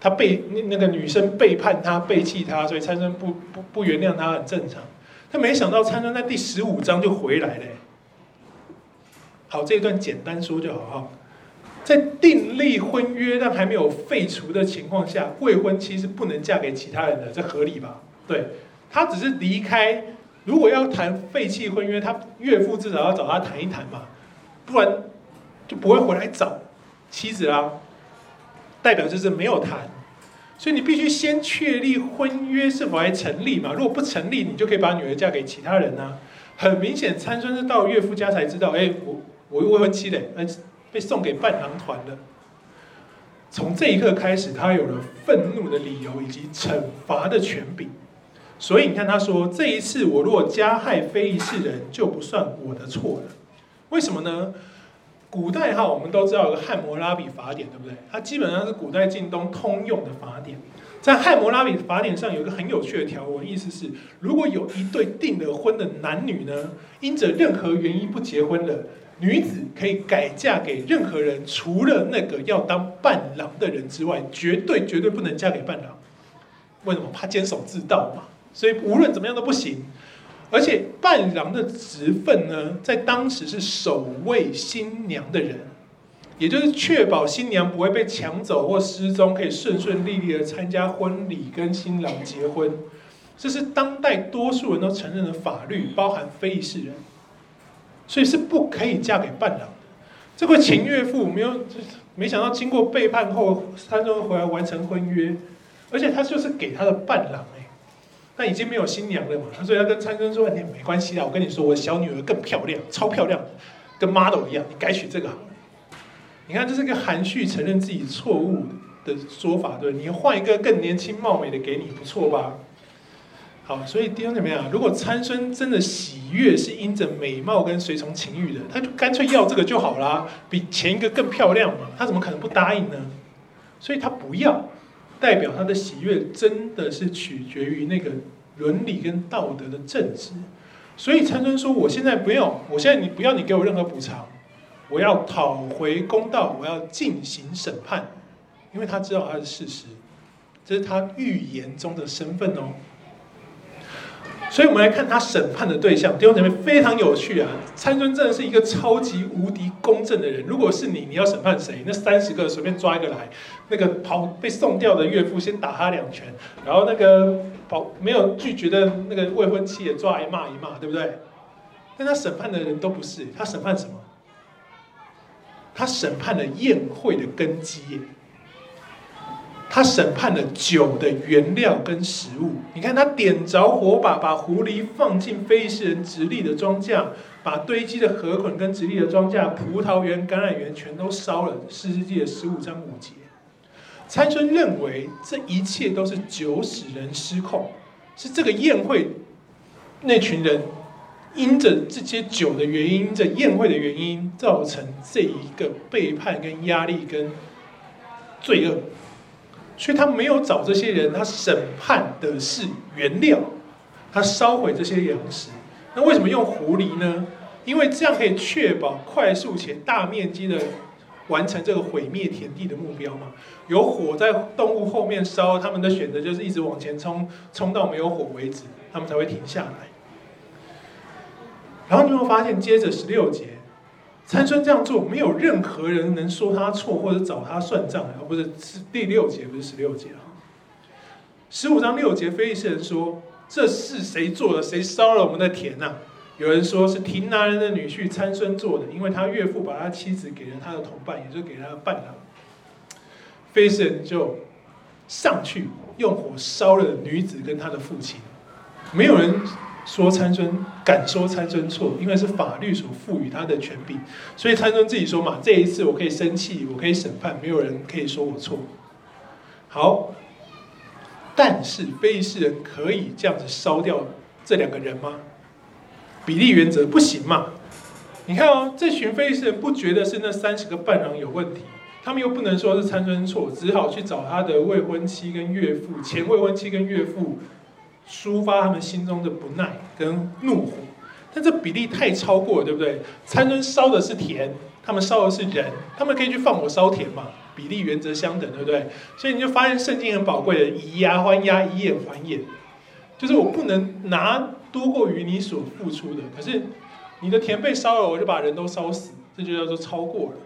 他背那那个女生背叛他，背弃他，所以参孙不不不原谅他很正常。他没想到参孙在第十五章就回来了。好，这一段简单说就好哈。在订立婚约但还没有废除的情况下，未婚妻是不能嫁给其他人的，这合理吧？对，他只是离开。如果要谈废弃婚约，他岳父至少要找他谈一谈嘛，不然就不会回来找妻子啦。代表就是没有谈，所以你必须先确立婚约是否还成立嘛？如果不成立，你就可以把女儿嫁给其他人啊。很明显，参孙是到岳父家才知道，哎，我我未婚妻嘞，被送给伴郎团了。从这一刻开始，他有了愤怒的理由以及惩罚的权柄。所以你看，他说这一次我若加害非利士人，就不算我的错了。为什么呢？古代哈，我们都知道有个汉谟拉比法典，对不对？它基本上是古代近东通用的法典。在汉谟拉比法典上有一个很有趣的条文，意思是如果有一对订了婚的男女呢，因着任何原因不结婚了，女子可以改嫁给任何人，除了那个要当伴郎的人之外，绝对绝对不能嫁给伴郎。为什么？怕监守自盗嘛。所以无论怎么样都不行。而且伴郎的职分呢，在当时是守卫新娘的人，也就是确保新娘不会被抢走或失踪，可以顺顺利利的参加婚礼跟新郎结婚。这是当代多数人都承认的法律，包含非议事人。所以是不可以嫁给伴郎的。这个秦岳父没有，没想到经过背叛后，参孙回来完成婚约，而且他就是给他的伴郎哎，那已经没有新娘了嘛，所以他跟参孙说：“你没关系啊，我跟你说，我小女儿更漂亮，超漂亮，跟 model 一样，你改娶这个好了。”你看，这是一个含蓄承认自己错误的说法，对，你换一个更年轻貌美的给你，不错吧？好，所以弟兄姊妹啊，如果参孙真的喜悦是因着美貌跟随从情欲的，他就干脆要这个就好啦，比前一个更漂亮嘛，他怎么可能不答应呢？所以他不要，代表他的喜悦真的是取决于那个伦理跟道德的正直。所以参孙说：“我现在不用，我现在你不要你给我任何补偿，我要讨回公道，我要进行审判，因为他知道他是事实，这是他预言中的身份哦。”所以，我们来看他审判的对象，弟兄姐妹非常有趣啊！参孙真的是一个超级无敌公正的人。如果是你，你要审判谁？那三十个随便抓一个来，那个跑被送掉的岳父先打他两拳，然后那个跑没有拒绝的那个未婚妻也抓来骂一骂，对不对？但他审判的人都不是，他审判什么？他审判了宴会的根基。他审判了酒的原料跟食物。你看，他点着火把，把狐狸放进非利士人直立的庄稼，把堆积的禾捆跟直立的庄稼、葡萄园、橄榄园全都烧了。士师记的十五章五节。参孙认为这一切都是酒使人失控，是这个宴会那群人因着这些酒的原因，这宴会的原因，造成这一个背叛跟压力跟罪恶。所以他没有找这些人，他审判的是原料，他烧毁这些粮食。那为什么用狐狸呢？因为这样可以确保快速且大面积的完成这个毁灭田地的目标嘛。有火在动物后面烧，他们的选择就是一直往前冲，冲到没有火为止，他们才会停下来。然后你会发现，接着十六节。参孙这样做，没有任何人能说他错或者找他算账。而不是第六节，不是十六节啊。十五章六节，非利士人说：“这是谁做的？谁烧了我们的田呐、啊？”有人说是亭拿人的女婿参孙做的，因为他岳父把他妻子给了他的同伴，也就给他的伴郎。非利士人就上去用火烧了女子跟他的父亲，没有人。说参孙敢说参孙错，因为是法律所赋予他的权柄，所以参孙自己说嘛，这一次我可以生气，我可以审判，没有人可以说我错。好，但是非利士人可以这样子烧掉这两个人吗？比例原则不行嘛？你看哦，这群非利士人不觉得是那三十个伴郎有问题，他们又不能说是参孙错，只好去找他的未婚妻跟岳父，前未婚妻跟岳父。抒发他们心中的不耐跟怒火，但这比例太超过了，对不对？参孙烧的是田，他们烧的是人，他们可以去放火烧田嘛？比例原则相等，对不对？所以你就发现圣经很宝贵的以牙还牙，以眼还眼，就是我不能拿多过于你所付出的，可是你的田被烧了，我就把人都烧死，这就叫做超过了。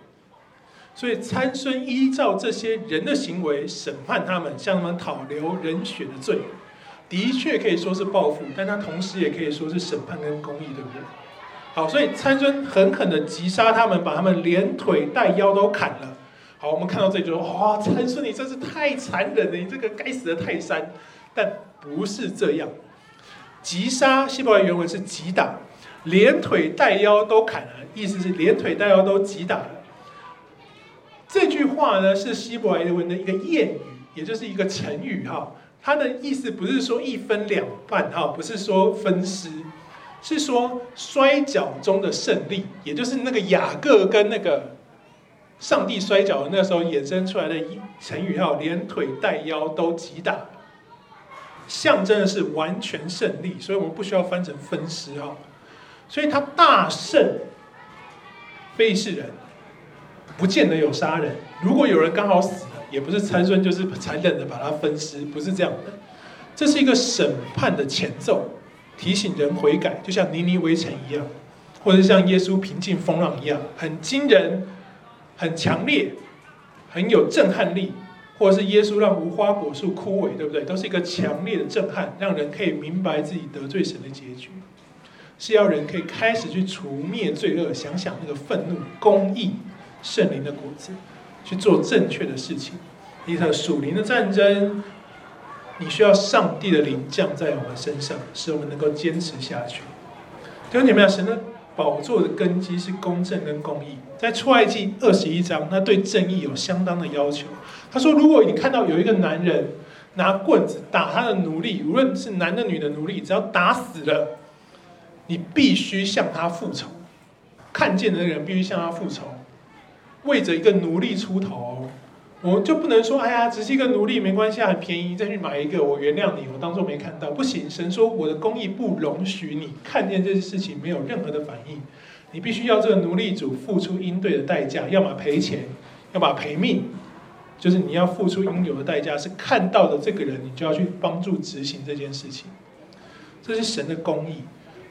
所以参孙依照这些人的行为审判他们，向他们讨流人血的罪。的确可以说是报复，但他同时也可以说是审判跟公义，对不对？好，所以参孙狠狠的击杀他们，把他们连腿带腰都砍了。好，我们看到这里就说：哇，参孙你真是太残忍了，你这个该死的泰山！但不是这样，击杀希伯来原文是击打，连腿带腰都砍了，意思是连腿带腰都击打了。这句话呢是希伯来文的一个谚语，也就是一个成语哈。他的意思不是说一分两半哈，不是说分尸，是说摔跤中的胜利，也就是那个雅各跟那个上帝摔跤的那时候衍生出来的成语哈，连腿带腰都击打，象征的是完全胜利，所以我们不需要翻成分尸哈，所以他大胜非利士人，不见得有杀人，如果有人刚好死。也不是参孙就是残忍的把它分尸，不是这样的。这是一个审判的前奏，提醒人悔改，就像尼尼微城一样，或者像耶稣平静风浪一样，很惊人、很强烈、很有震撼力，或者是耶稣让无花果树枯萎，对不对？都是一个强烈的震撼，让人可以明白自己得罪神的结局。是要人可以开始去除灭罪恶，想想那个愤怒、公义、圣灵的果子，去做正确的事情。一场属灵的战争，你需要上帝的灵降在我们身上，使我们能够坚持下去。弟兄姐妹，神的宝座的根基是公正跟公义。在出埃及二十一章，他对正义有相当的要求。他说：“如果你看到有一个男人拿棍子打他的奴隶，无论是男的女的奴隶，只要打死了，你必须向他复仇。看见的人必须向他复仇，为着一个奴隶出头。我们就不能说，哎呀，只是一个奴隶，没关系，很便宜，再去买一个，我原谅你，我当做没看到。不行，神说我的公义不容许你看见这件事情没有任何的反应。你必须要这个奴隶主付出应对的代价，要么赔钱，要么赔命。”就是你要付出应有的代价，是看到的这个人，你就要去帮助执行这件事情。这是神的公义，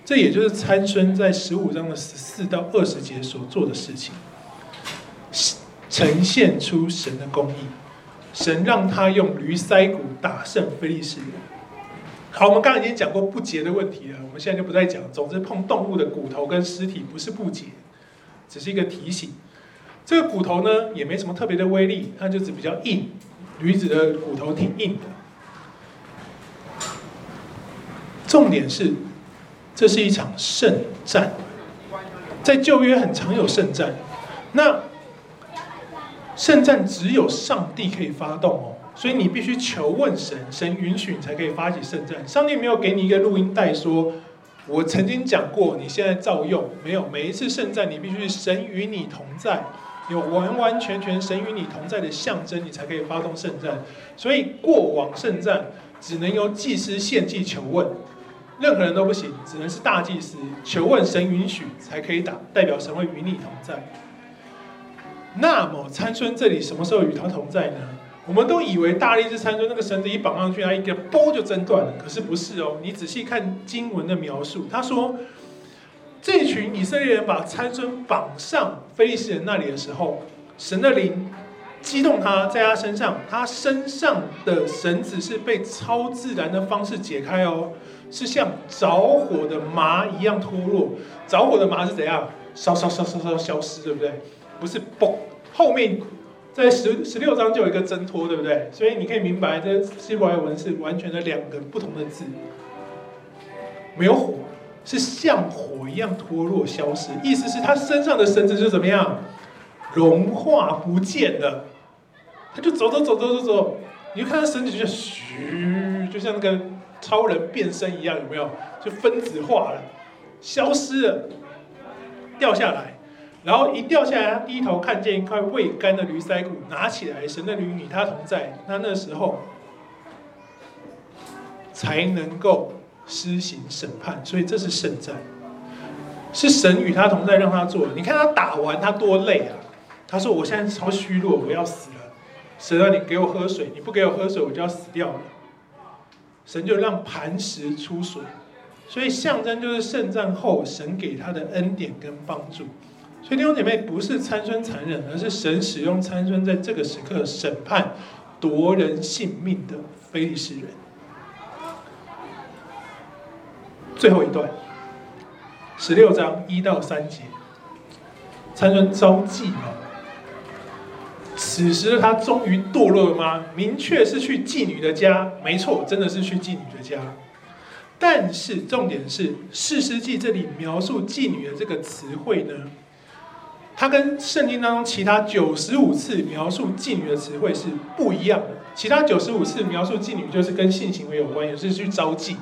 这也就是参孙在十五章的十四到二十节所做的事情，呈现出神的公义。神让他用驴腮骨打胜非利士人。好，我们刚刚已经讲过不洁的问题了，我们现在就不再讲。总之，碰动物的骨头跟尸体不是不洁，只是一个提醒。这个骨头呢，也没什么特别的威力，它就是比较硬，驴子的骨头挺硬的。重点是，这是一场圣战，在旧约很常有圣战。那圣战只有上帝可以发动哦，所以你必须求问神，神允许你才可以发起圣战。上帝没有给你一个录音带说，我曾经讲过，你现在照用。没有，每一次圣战你必须神与你同在。有完完全全神与你同在的象征，你才可以发动圣战。所以过往圣战只能由祭司献祭求问，任何人都不行，只能是大祭司求问神允许才可以打，代表神会与你同在。那么参孙这里什么时候与他同在呢？我们都以为大力士参孙那个绳子一绑上去，他一个嘣就挣断了，可是不是哦。你仔细看经文的描述，他说。这群以色列人把参孙绑上非利士人那里的时候，神的灵激动他，在他身上，他身上的绳子是被超自然的方式解开哦，是像着火的麻一样脱落。着火的麻是怎样？烧烧烧烧烧消失，对不对？不是嘣，后面在十十六章就有一个挣脱，对不对？所以你可以明白，这希伯来文是完全的两个不同的字，没有火。是像火一样脱落消失，意思是他身上的绳子就怎么样融化不见了，他就走走走走走走，你就看他绳子就嘘，就像那个超人变身一样，有没有？就分子化了，消失了，掉下来，然后一掉下来，他低头看见一块未干的驴腮骨，拿起来，神的驴与他同在，那那时候才能够。施行审判，所以这是圣战，是神与他同在，让他做。你看他打完，他多累啊！他说：“我现在超虚弱，我要死了。”神让你给我喝水，你不给我喝水，我就要死掉了。神就让磐石出水，所以象征就是圣战后神给他的恩典跟帮助。所以弟兄姐妹，不是参孙残忍，而是神使用参孙在这个时刻审判夺人性命的非利士人。最后一段，十六章一到三节，参孙遭忌吗？此时他终于堕落了吗？明确是去妓女的家，没错，真的是去妓女的家。但是重点是，四世纪这里描述妓女的这个词汇呢，它跟圣经当中其他九十五次描述妓女的词汇是不一样的。其他九十五次描述妓女就是跟性行为有关，也是去招妓。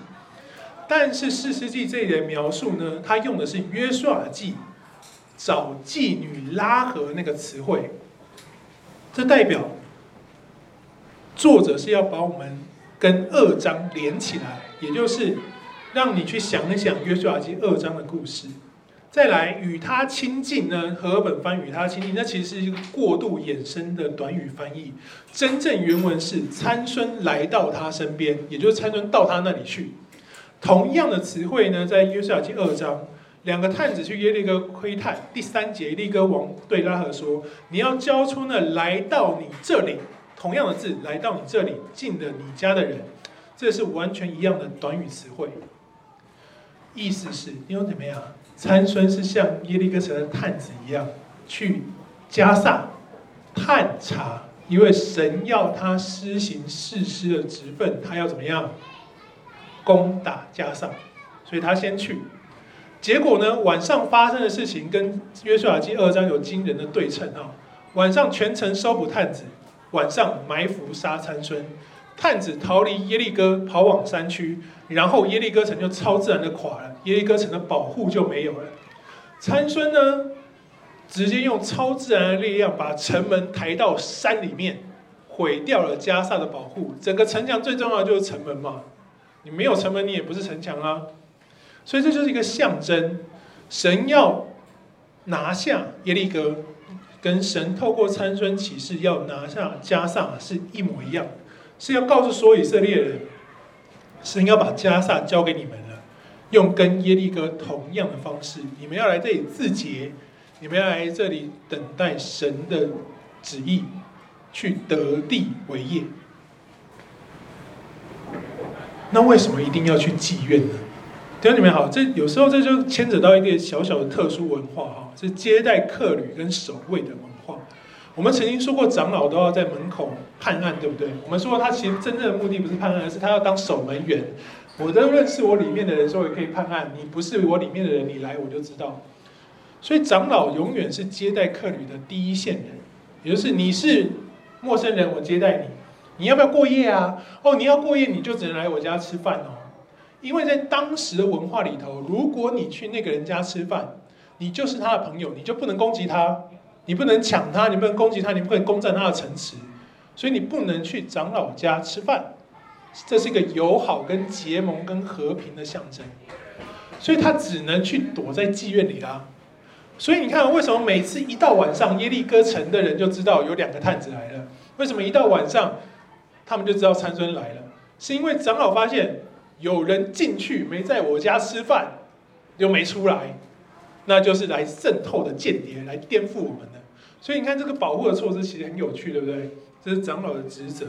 但是士师记这里的描述呢，他用的是约书亚记找妓女拉合那个词汇，这代表作者是要把我们跟二章连起来，也就是让你去想一想约书亚记二章的故事。再来与他亲近呢，和本翻与他亲近，那其实是一个过度衍生的短语翻译。真正原文是参孙来到他身边，也就是参孙到他那里去。同样的词汇呢，在约书亚记二章，两个探子去耶利哥窥探。第三节，耶利哥王对拉合说：“你要交出那来到你这里，同样的字，来到你这里进了你家的人。”这是完全一样的短语词汇。意思是，因为怎么样？参孙是像耶利哥城的探子一样，去迦萨探查，因为神要他施行士师的职分，他要怎么样？攻打迦萨，所以他先去。结果呢，晚上发生的事情跟约书亚记二章有惊人的对称啊！晚上全城搜捕探子，晚上埋伏杀参孙，探子逃离耶利哥，跑往山区，然后耶利哥城就超自然的垮了，耶利哥城的保护就没有了。参孙呢，直接用超自然的力量把城门抬到山里面，毁掉了加萨的保护。整个城墙最重要的就是城门嘛，你没有城门，你也不是城墙啊。所以这就是一个象征，神要拿下耶利哥，跟神透过参孙启示要拿下加萨是一模一样，是要告诉所有以色列人，神要把加萨交给你们了，用跟耶利哥同样的方式，你们要来这里自洁，你们要来这里等待神的旨意，去得地为业。那为什么一定要去妓院呢？弟兄姊妹好，这有时候这就牵扯到一个小小的特殊文化哈，是接待客旅跟守卫的文。我们曾经说过，长老都要在门口判案，对不对？我们说过，他其实真正的目的不是判案，而是他要当守门员。我都认识我里面的人，所以可以判案。你不是我里面的人，你来我就知道。所以长老永远是接待客旅的第一线人，也就是你是陌生人，我接待你，你要不要过夜啊？哦，你要过夜，你就只能来我家吃饭哦。因为在当时的文化里头，如果你去那个人家吃饭，你就是他的朋友，你就不能攻击他，你不能抢他，你不能攻击他，你不能攻占他的城池，所以你不能去长老家吃饭，这是一个友好、跟结盟、跟和平的象征，所以他只能去躲在妓院里啦。所以你看，为什么每次一到晚上，耶利哥城的人就知道有两个探子来了？为什么一到晚上，他们就知道参孙来了？是因为长老发现。有人进去没在我家吃饭，又没出来，那就是来渗透的间谍，来颠覆我们的。所以你看这个保护的措施其实很有趣，对不对？这是长老的职责。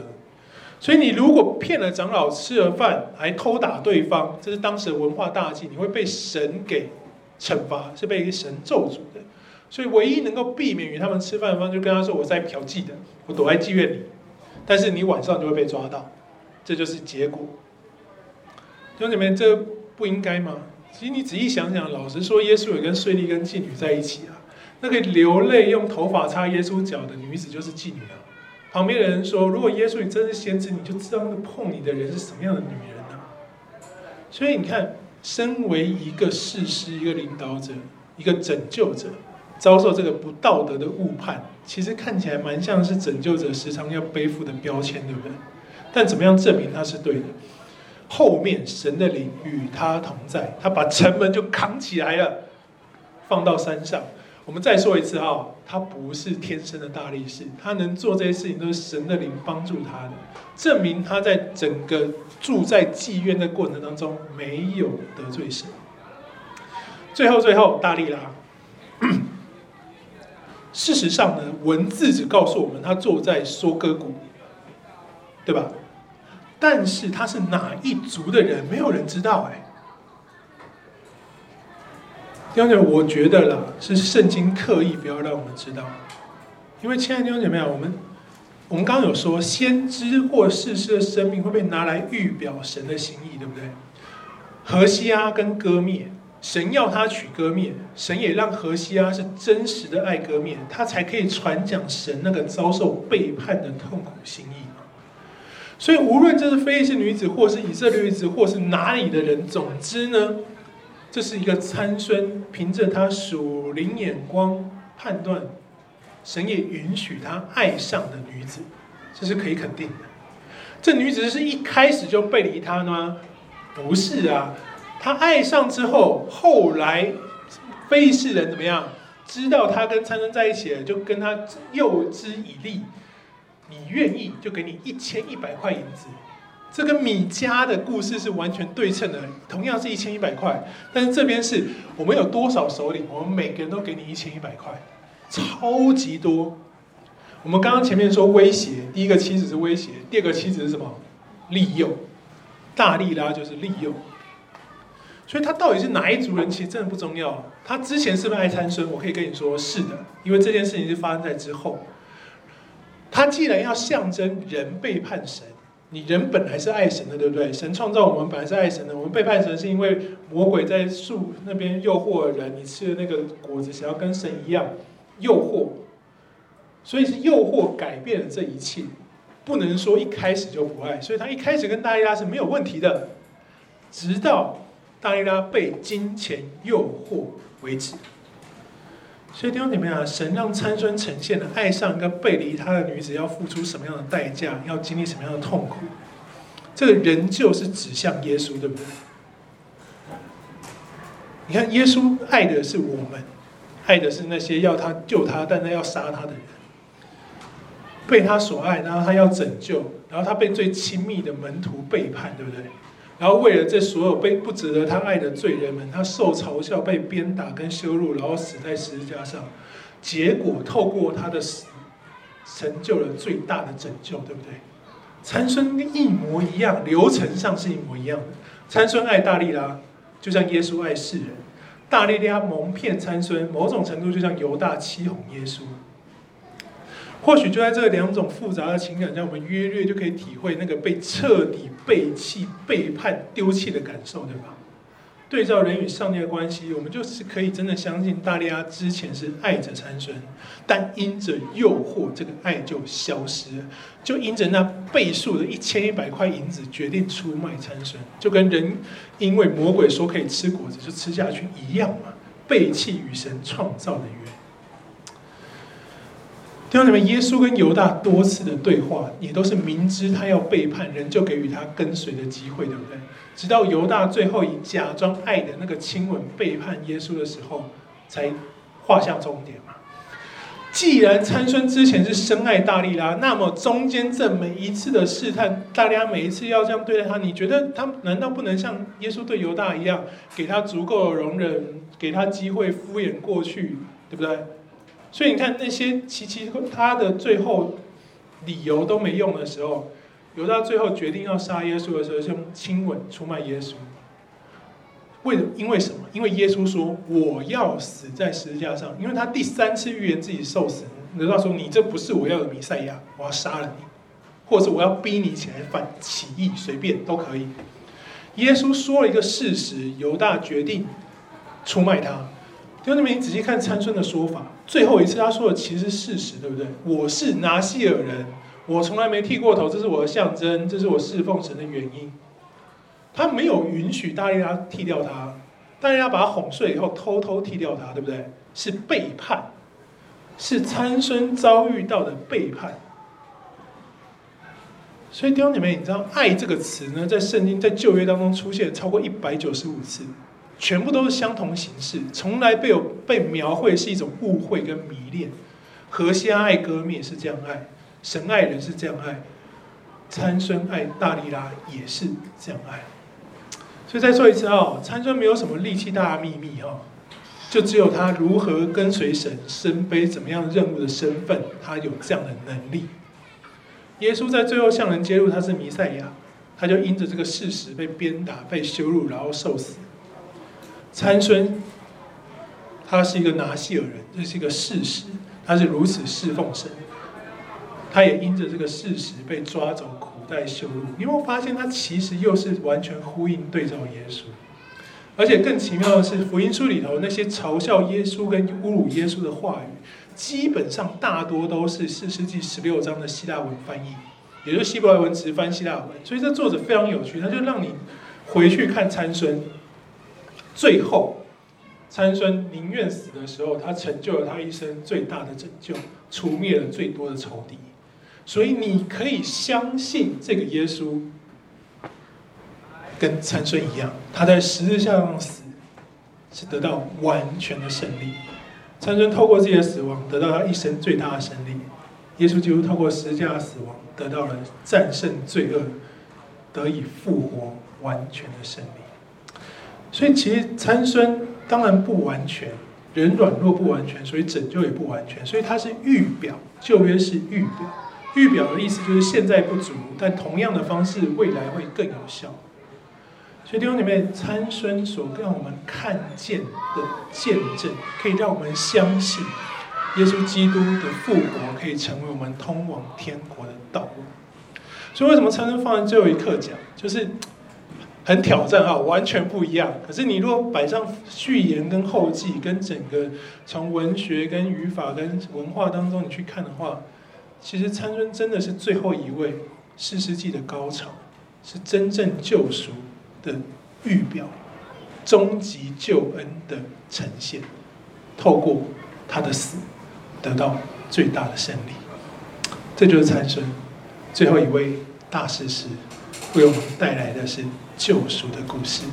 所以你如果骗了长老吃了饭，还偷打对方，这是当时的文化大忌，你会被神给惩罚，是被神咒诅的。所以唯一能够避免与他们吃饭的方，就跟他说：“我在嫖妓的，我躲在妓院里。”但是你晚上就会被抓到，这就是结果。兄弟们，这不应该吗？其实你仔细想想，老实说，耶稣也跟税吏跟妓女在一起啊。那个流泪用头发擦耶稣脚的女子就是妓女啊。旁边的人说，如果耶稣你真是先知，你就知道那个碰你的人是什么样的女人啊。所以你看，身为一个士师、一个领导者、一个拯救者，遭受这个不道德的误判，其实看起来蛮像是拯救者时常要背负的标签，对不对？但怎么样证明他是对的？后面神的灵与他同在，他把城门就扛起来了，放到山上。我们再说一次哈，他不是天生的大力士，他能做这些事情都是神的灵帮助他的，证明他在整个住在妓院的过程当中没有得罪神。最后，最后，大力拉，事实上呢，文字只告诉我们他坐在收割谷，对吧？但是他是哪一族的人，没有人知道哎。弟兄姐妹，我觉得啦，是圣经刻意不要让我们知道，因为亲爱的弟兄姐妹，我们我们刚刚有说，先知或士师的生命会被拿来预表神的心意，对不对？何西阿跟割灭，神要他娶割灭，神也让何西阿是真实的爱割灭，他才可以传讲神那个遭受背叛的痛苦心意。所以，无论这是非利士女子，或是以色列女子，或是哪里的人，总之呢，这是一个参孙凭着他属灵眼光判断，神也允许他爱上的女子，这是可以肯定的。这女子是一开始就背离他吗？不是啊，他爱上之后，后来非利士人怎么样？知道他跟参孙在一起，就跟他诱之以利。你愿意就给你一千一百块银子，这跟米迦的故事是完全对称的，同样是一千一百块，但是这边是我们有多少首领，我们每个人都给你一千一百块，超级多。我们刚刚前面说威胁，第一个妻子是威胁，第二个妻子是什么？利诱，大力拉就是利诱。所以他到底是哪一族人，其实真的不重要。他之前是不是爱参孙？我可以跟你说是的，因为这件事情是发生在之后。他既然要象征人背叛神，你人本来是爱神的，对不对？神创造我们本来是爱神的，我们背叛神是因为魔鬼在树那边诱惑人，你吃了那个果子，想要跟神一样，诱惑。所以是诱惑改变了这一切，不能说一开始就不爱。所以他一开始跟大利拉是没有问题的，直到大利拉被金钱诱惑为止。所以弟兄姊妹啊，神让参孙呈现了爱上一个背离他的女子要付出什么样的代价，要经历什么样的痛苦。这个仍旧是指向耶稣，对不对？你看，耶稣爱的是我们，爱的是那些要他救他，但那要杀他的人。被他所爱，然后他要拯救，然后他被最亲密的门徒背叛，对不对？然后为了这所有被不值得他爱的罪人们，他受嘲笑、被鞭打跟羞辱，然后死在十字架上。结果透过他的死，成就了最大的拯救，对不对？参孙一模一样，流程上是一模一样的。参孙爱大利拉，就像耶稣爱世人；大利拉蒙骗参孙，某种程度就像犹大欺哄耶稣。或许就在这两种复杂的情感下，我们约略就可以体会那个被彻底背弃、背叛、丢弃的感受，对吧？对照人与上帝的关系，我们就是可以真的相信，大利拉之前是爱着参孙，但因着诱惑，这个爱就消失了，就因着那倍数的一千一百块银子，决定出卖参孙，就跟人因为魔鬼说可以吃果子就吃下去一样嘛，背弃与神创造的约。弟兄姊妹，耶稣跟犹大多次的对话，也都是明知他要背叛，仍就给予他跟随的机会，对不对？直到犹大最后以假装爱的那个亲吻背叛耶稣的时候，才画下终点嘛。既然参孙之前是深爱大利拉，那么中间这每一次的试探，大利拉每一次要这样对待他，你觉得他难道不能像耶稣对犹大一样，给他足够的容忍，给他机会敷衍过去，对不对？所以你看那些其其他的最后理由都没用的时候，犹大最后决定要杀耶稣的时候，就亲吻出卖耶稣。为因为什么？因为耶稣说我要死在十字架上，因为他第三次预言自己受死。犹大说，你这不是我要的弥赛亚，我要杀了你，或者是我要逼你起来反起义，随便都可以。耶稣说了一个事实，犹大决定出卖他。弟兄们，你仔细看参孙的说法。最后一次他说的其实是事实，对不对？我是拿细耳人，我从来没剃过头，这是我的象征，这是我侍奉神的原因。他没有允许大利拉剃掉他，大利拉把他哄睡以后偷偷剃掉他，对不对？是背叛，是参孙遭遇到的背叛。所以弟兄姊妹，你知道“爱”这个词呢，在圣经在旧约当中出现超过一百九十五次。全部都是相同形式，从来被有被描绘是一种误会跟迷恋。何西阿爱歌篾是这样爱，神爱人是这样爱，参孙爱大利拉也是这样爱。所以再说一次、哦，参孙没有什么力气大的秘密、哦，就只有他如何跟随神、身背怎么样任务的身份，他有这样的能力。耶稣在最后向人揭露他是弥赛亚，他就因着这个事实被鞭打、被羞辱，然后受死。参孙，他是一个拿细耳人，这是一个事实。他是如此侍奉神，他也因着这个事实被抓走、苦待、羞辱。你有没有发现，他其实又是完全呼应对照耶稣？而且更奇妙的是，福音书里头那些嘲笑耶稣跟侮辱耶稣的话语，基本上大多都是四世纪十六章的希腊文翻译，也就是希伯来文直翻希腊文。所以这作者非常有趣，他就让你回去看参孙。最后，参孙宁愿死的时候，他成就了他一生最大的拯救，除灭了最多的仇敌。所以你可以相信这个耶稣跟参孙一样，他在十字架上死是得到完全的胜利。参孙透过自己的死亡得到他一生最大的胜利，耶稣基督透过十字架的死亡得到了战胜罪恶、得以复活完全的胜利。所以其实参孙当然不完全，人软弱不完全，所以拯救也不完全。所以它是预表，旧约是预表，预表的意思就是现在不足，但同样的方式未来会更有效。所以弟兄姐妹，参孙所让我们看见的见证，可以让我们相信耶稣基督的复活可以成为我们通往天国的道路。所以为什么参孙放在最后一刻讲，就是很挑战啊，完全不一样。可是你如果摆上序言跟后记，跟整个从文学跟语法跟文化当中你去看的话，其实参孙真的是最后一位士师记的高潮，是真正救赎的预表，终极救恩的呈现，透过他的死得到最大的胜利。这就是参孙最后一位大士师为我们带来的是救赎的故事。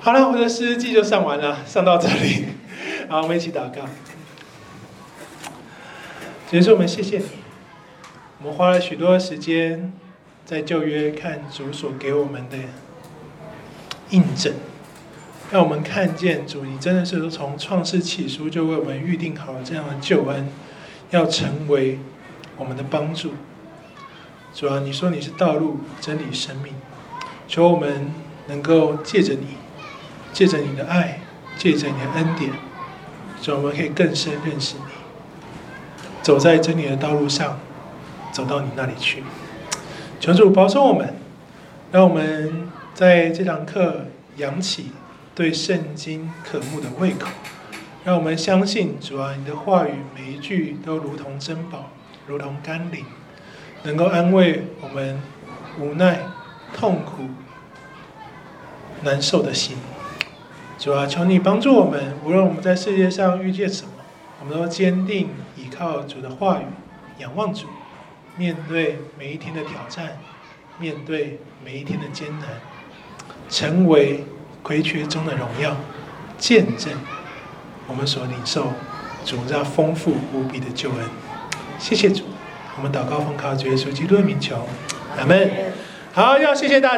好了，我的士师记就上完了，上到这里，好，我们一起祷告。主耶稣，我们谢谢你。我们花了许多时间在旧约看主所给我们的印证，让我们看见主，你真的是从创世起初就为我们预定好了这样的救恩，要成为我们的帮助。主啊，你说你是道路、真理、生命，求我们能够借着你，借着你的爱，借着你的恩典，使我们可以更深认识你。走在真理的道路上，走到你那里去。求主保守我们，让我们在这堂课扬起对圣经渴慕的胃口，让我们相信主啊，你的话语每一句都如同珍宝，如同甘霖，能够安慰我们无奈、痛苦、难受的心。主啊，求你帮助我们，无论我们在世界上遇见什么，我们都坚定依。靠主的话语，仰望主，面对每一天的挑战，面对每一天的艰难，成为亏缺中的荣耀，见证我们所领受主这丰富无比的救恩。谢谢主，我们祷告奉靠主耶稣基督的名求，阿门。好，要谢谢大家。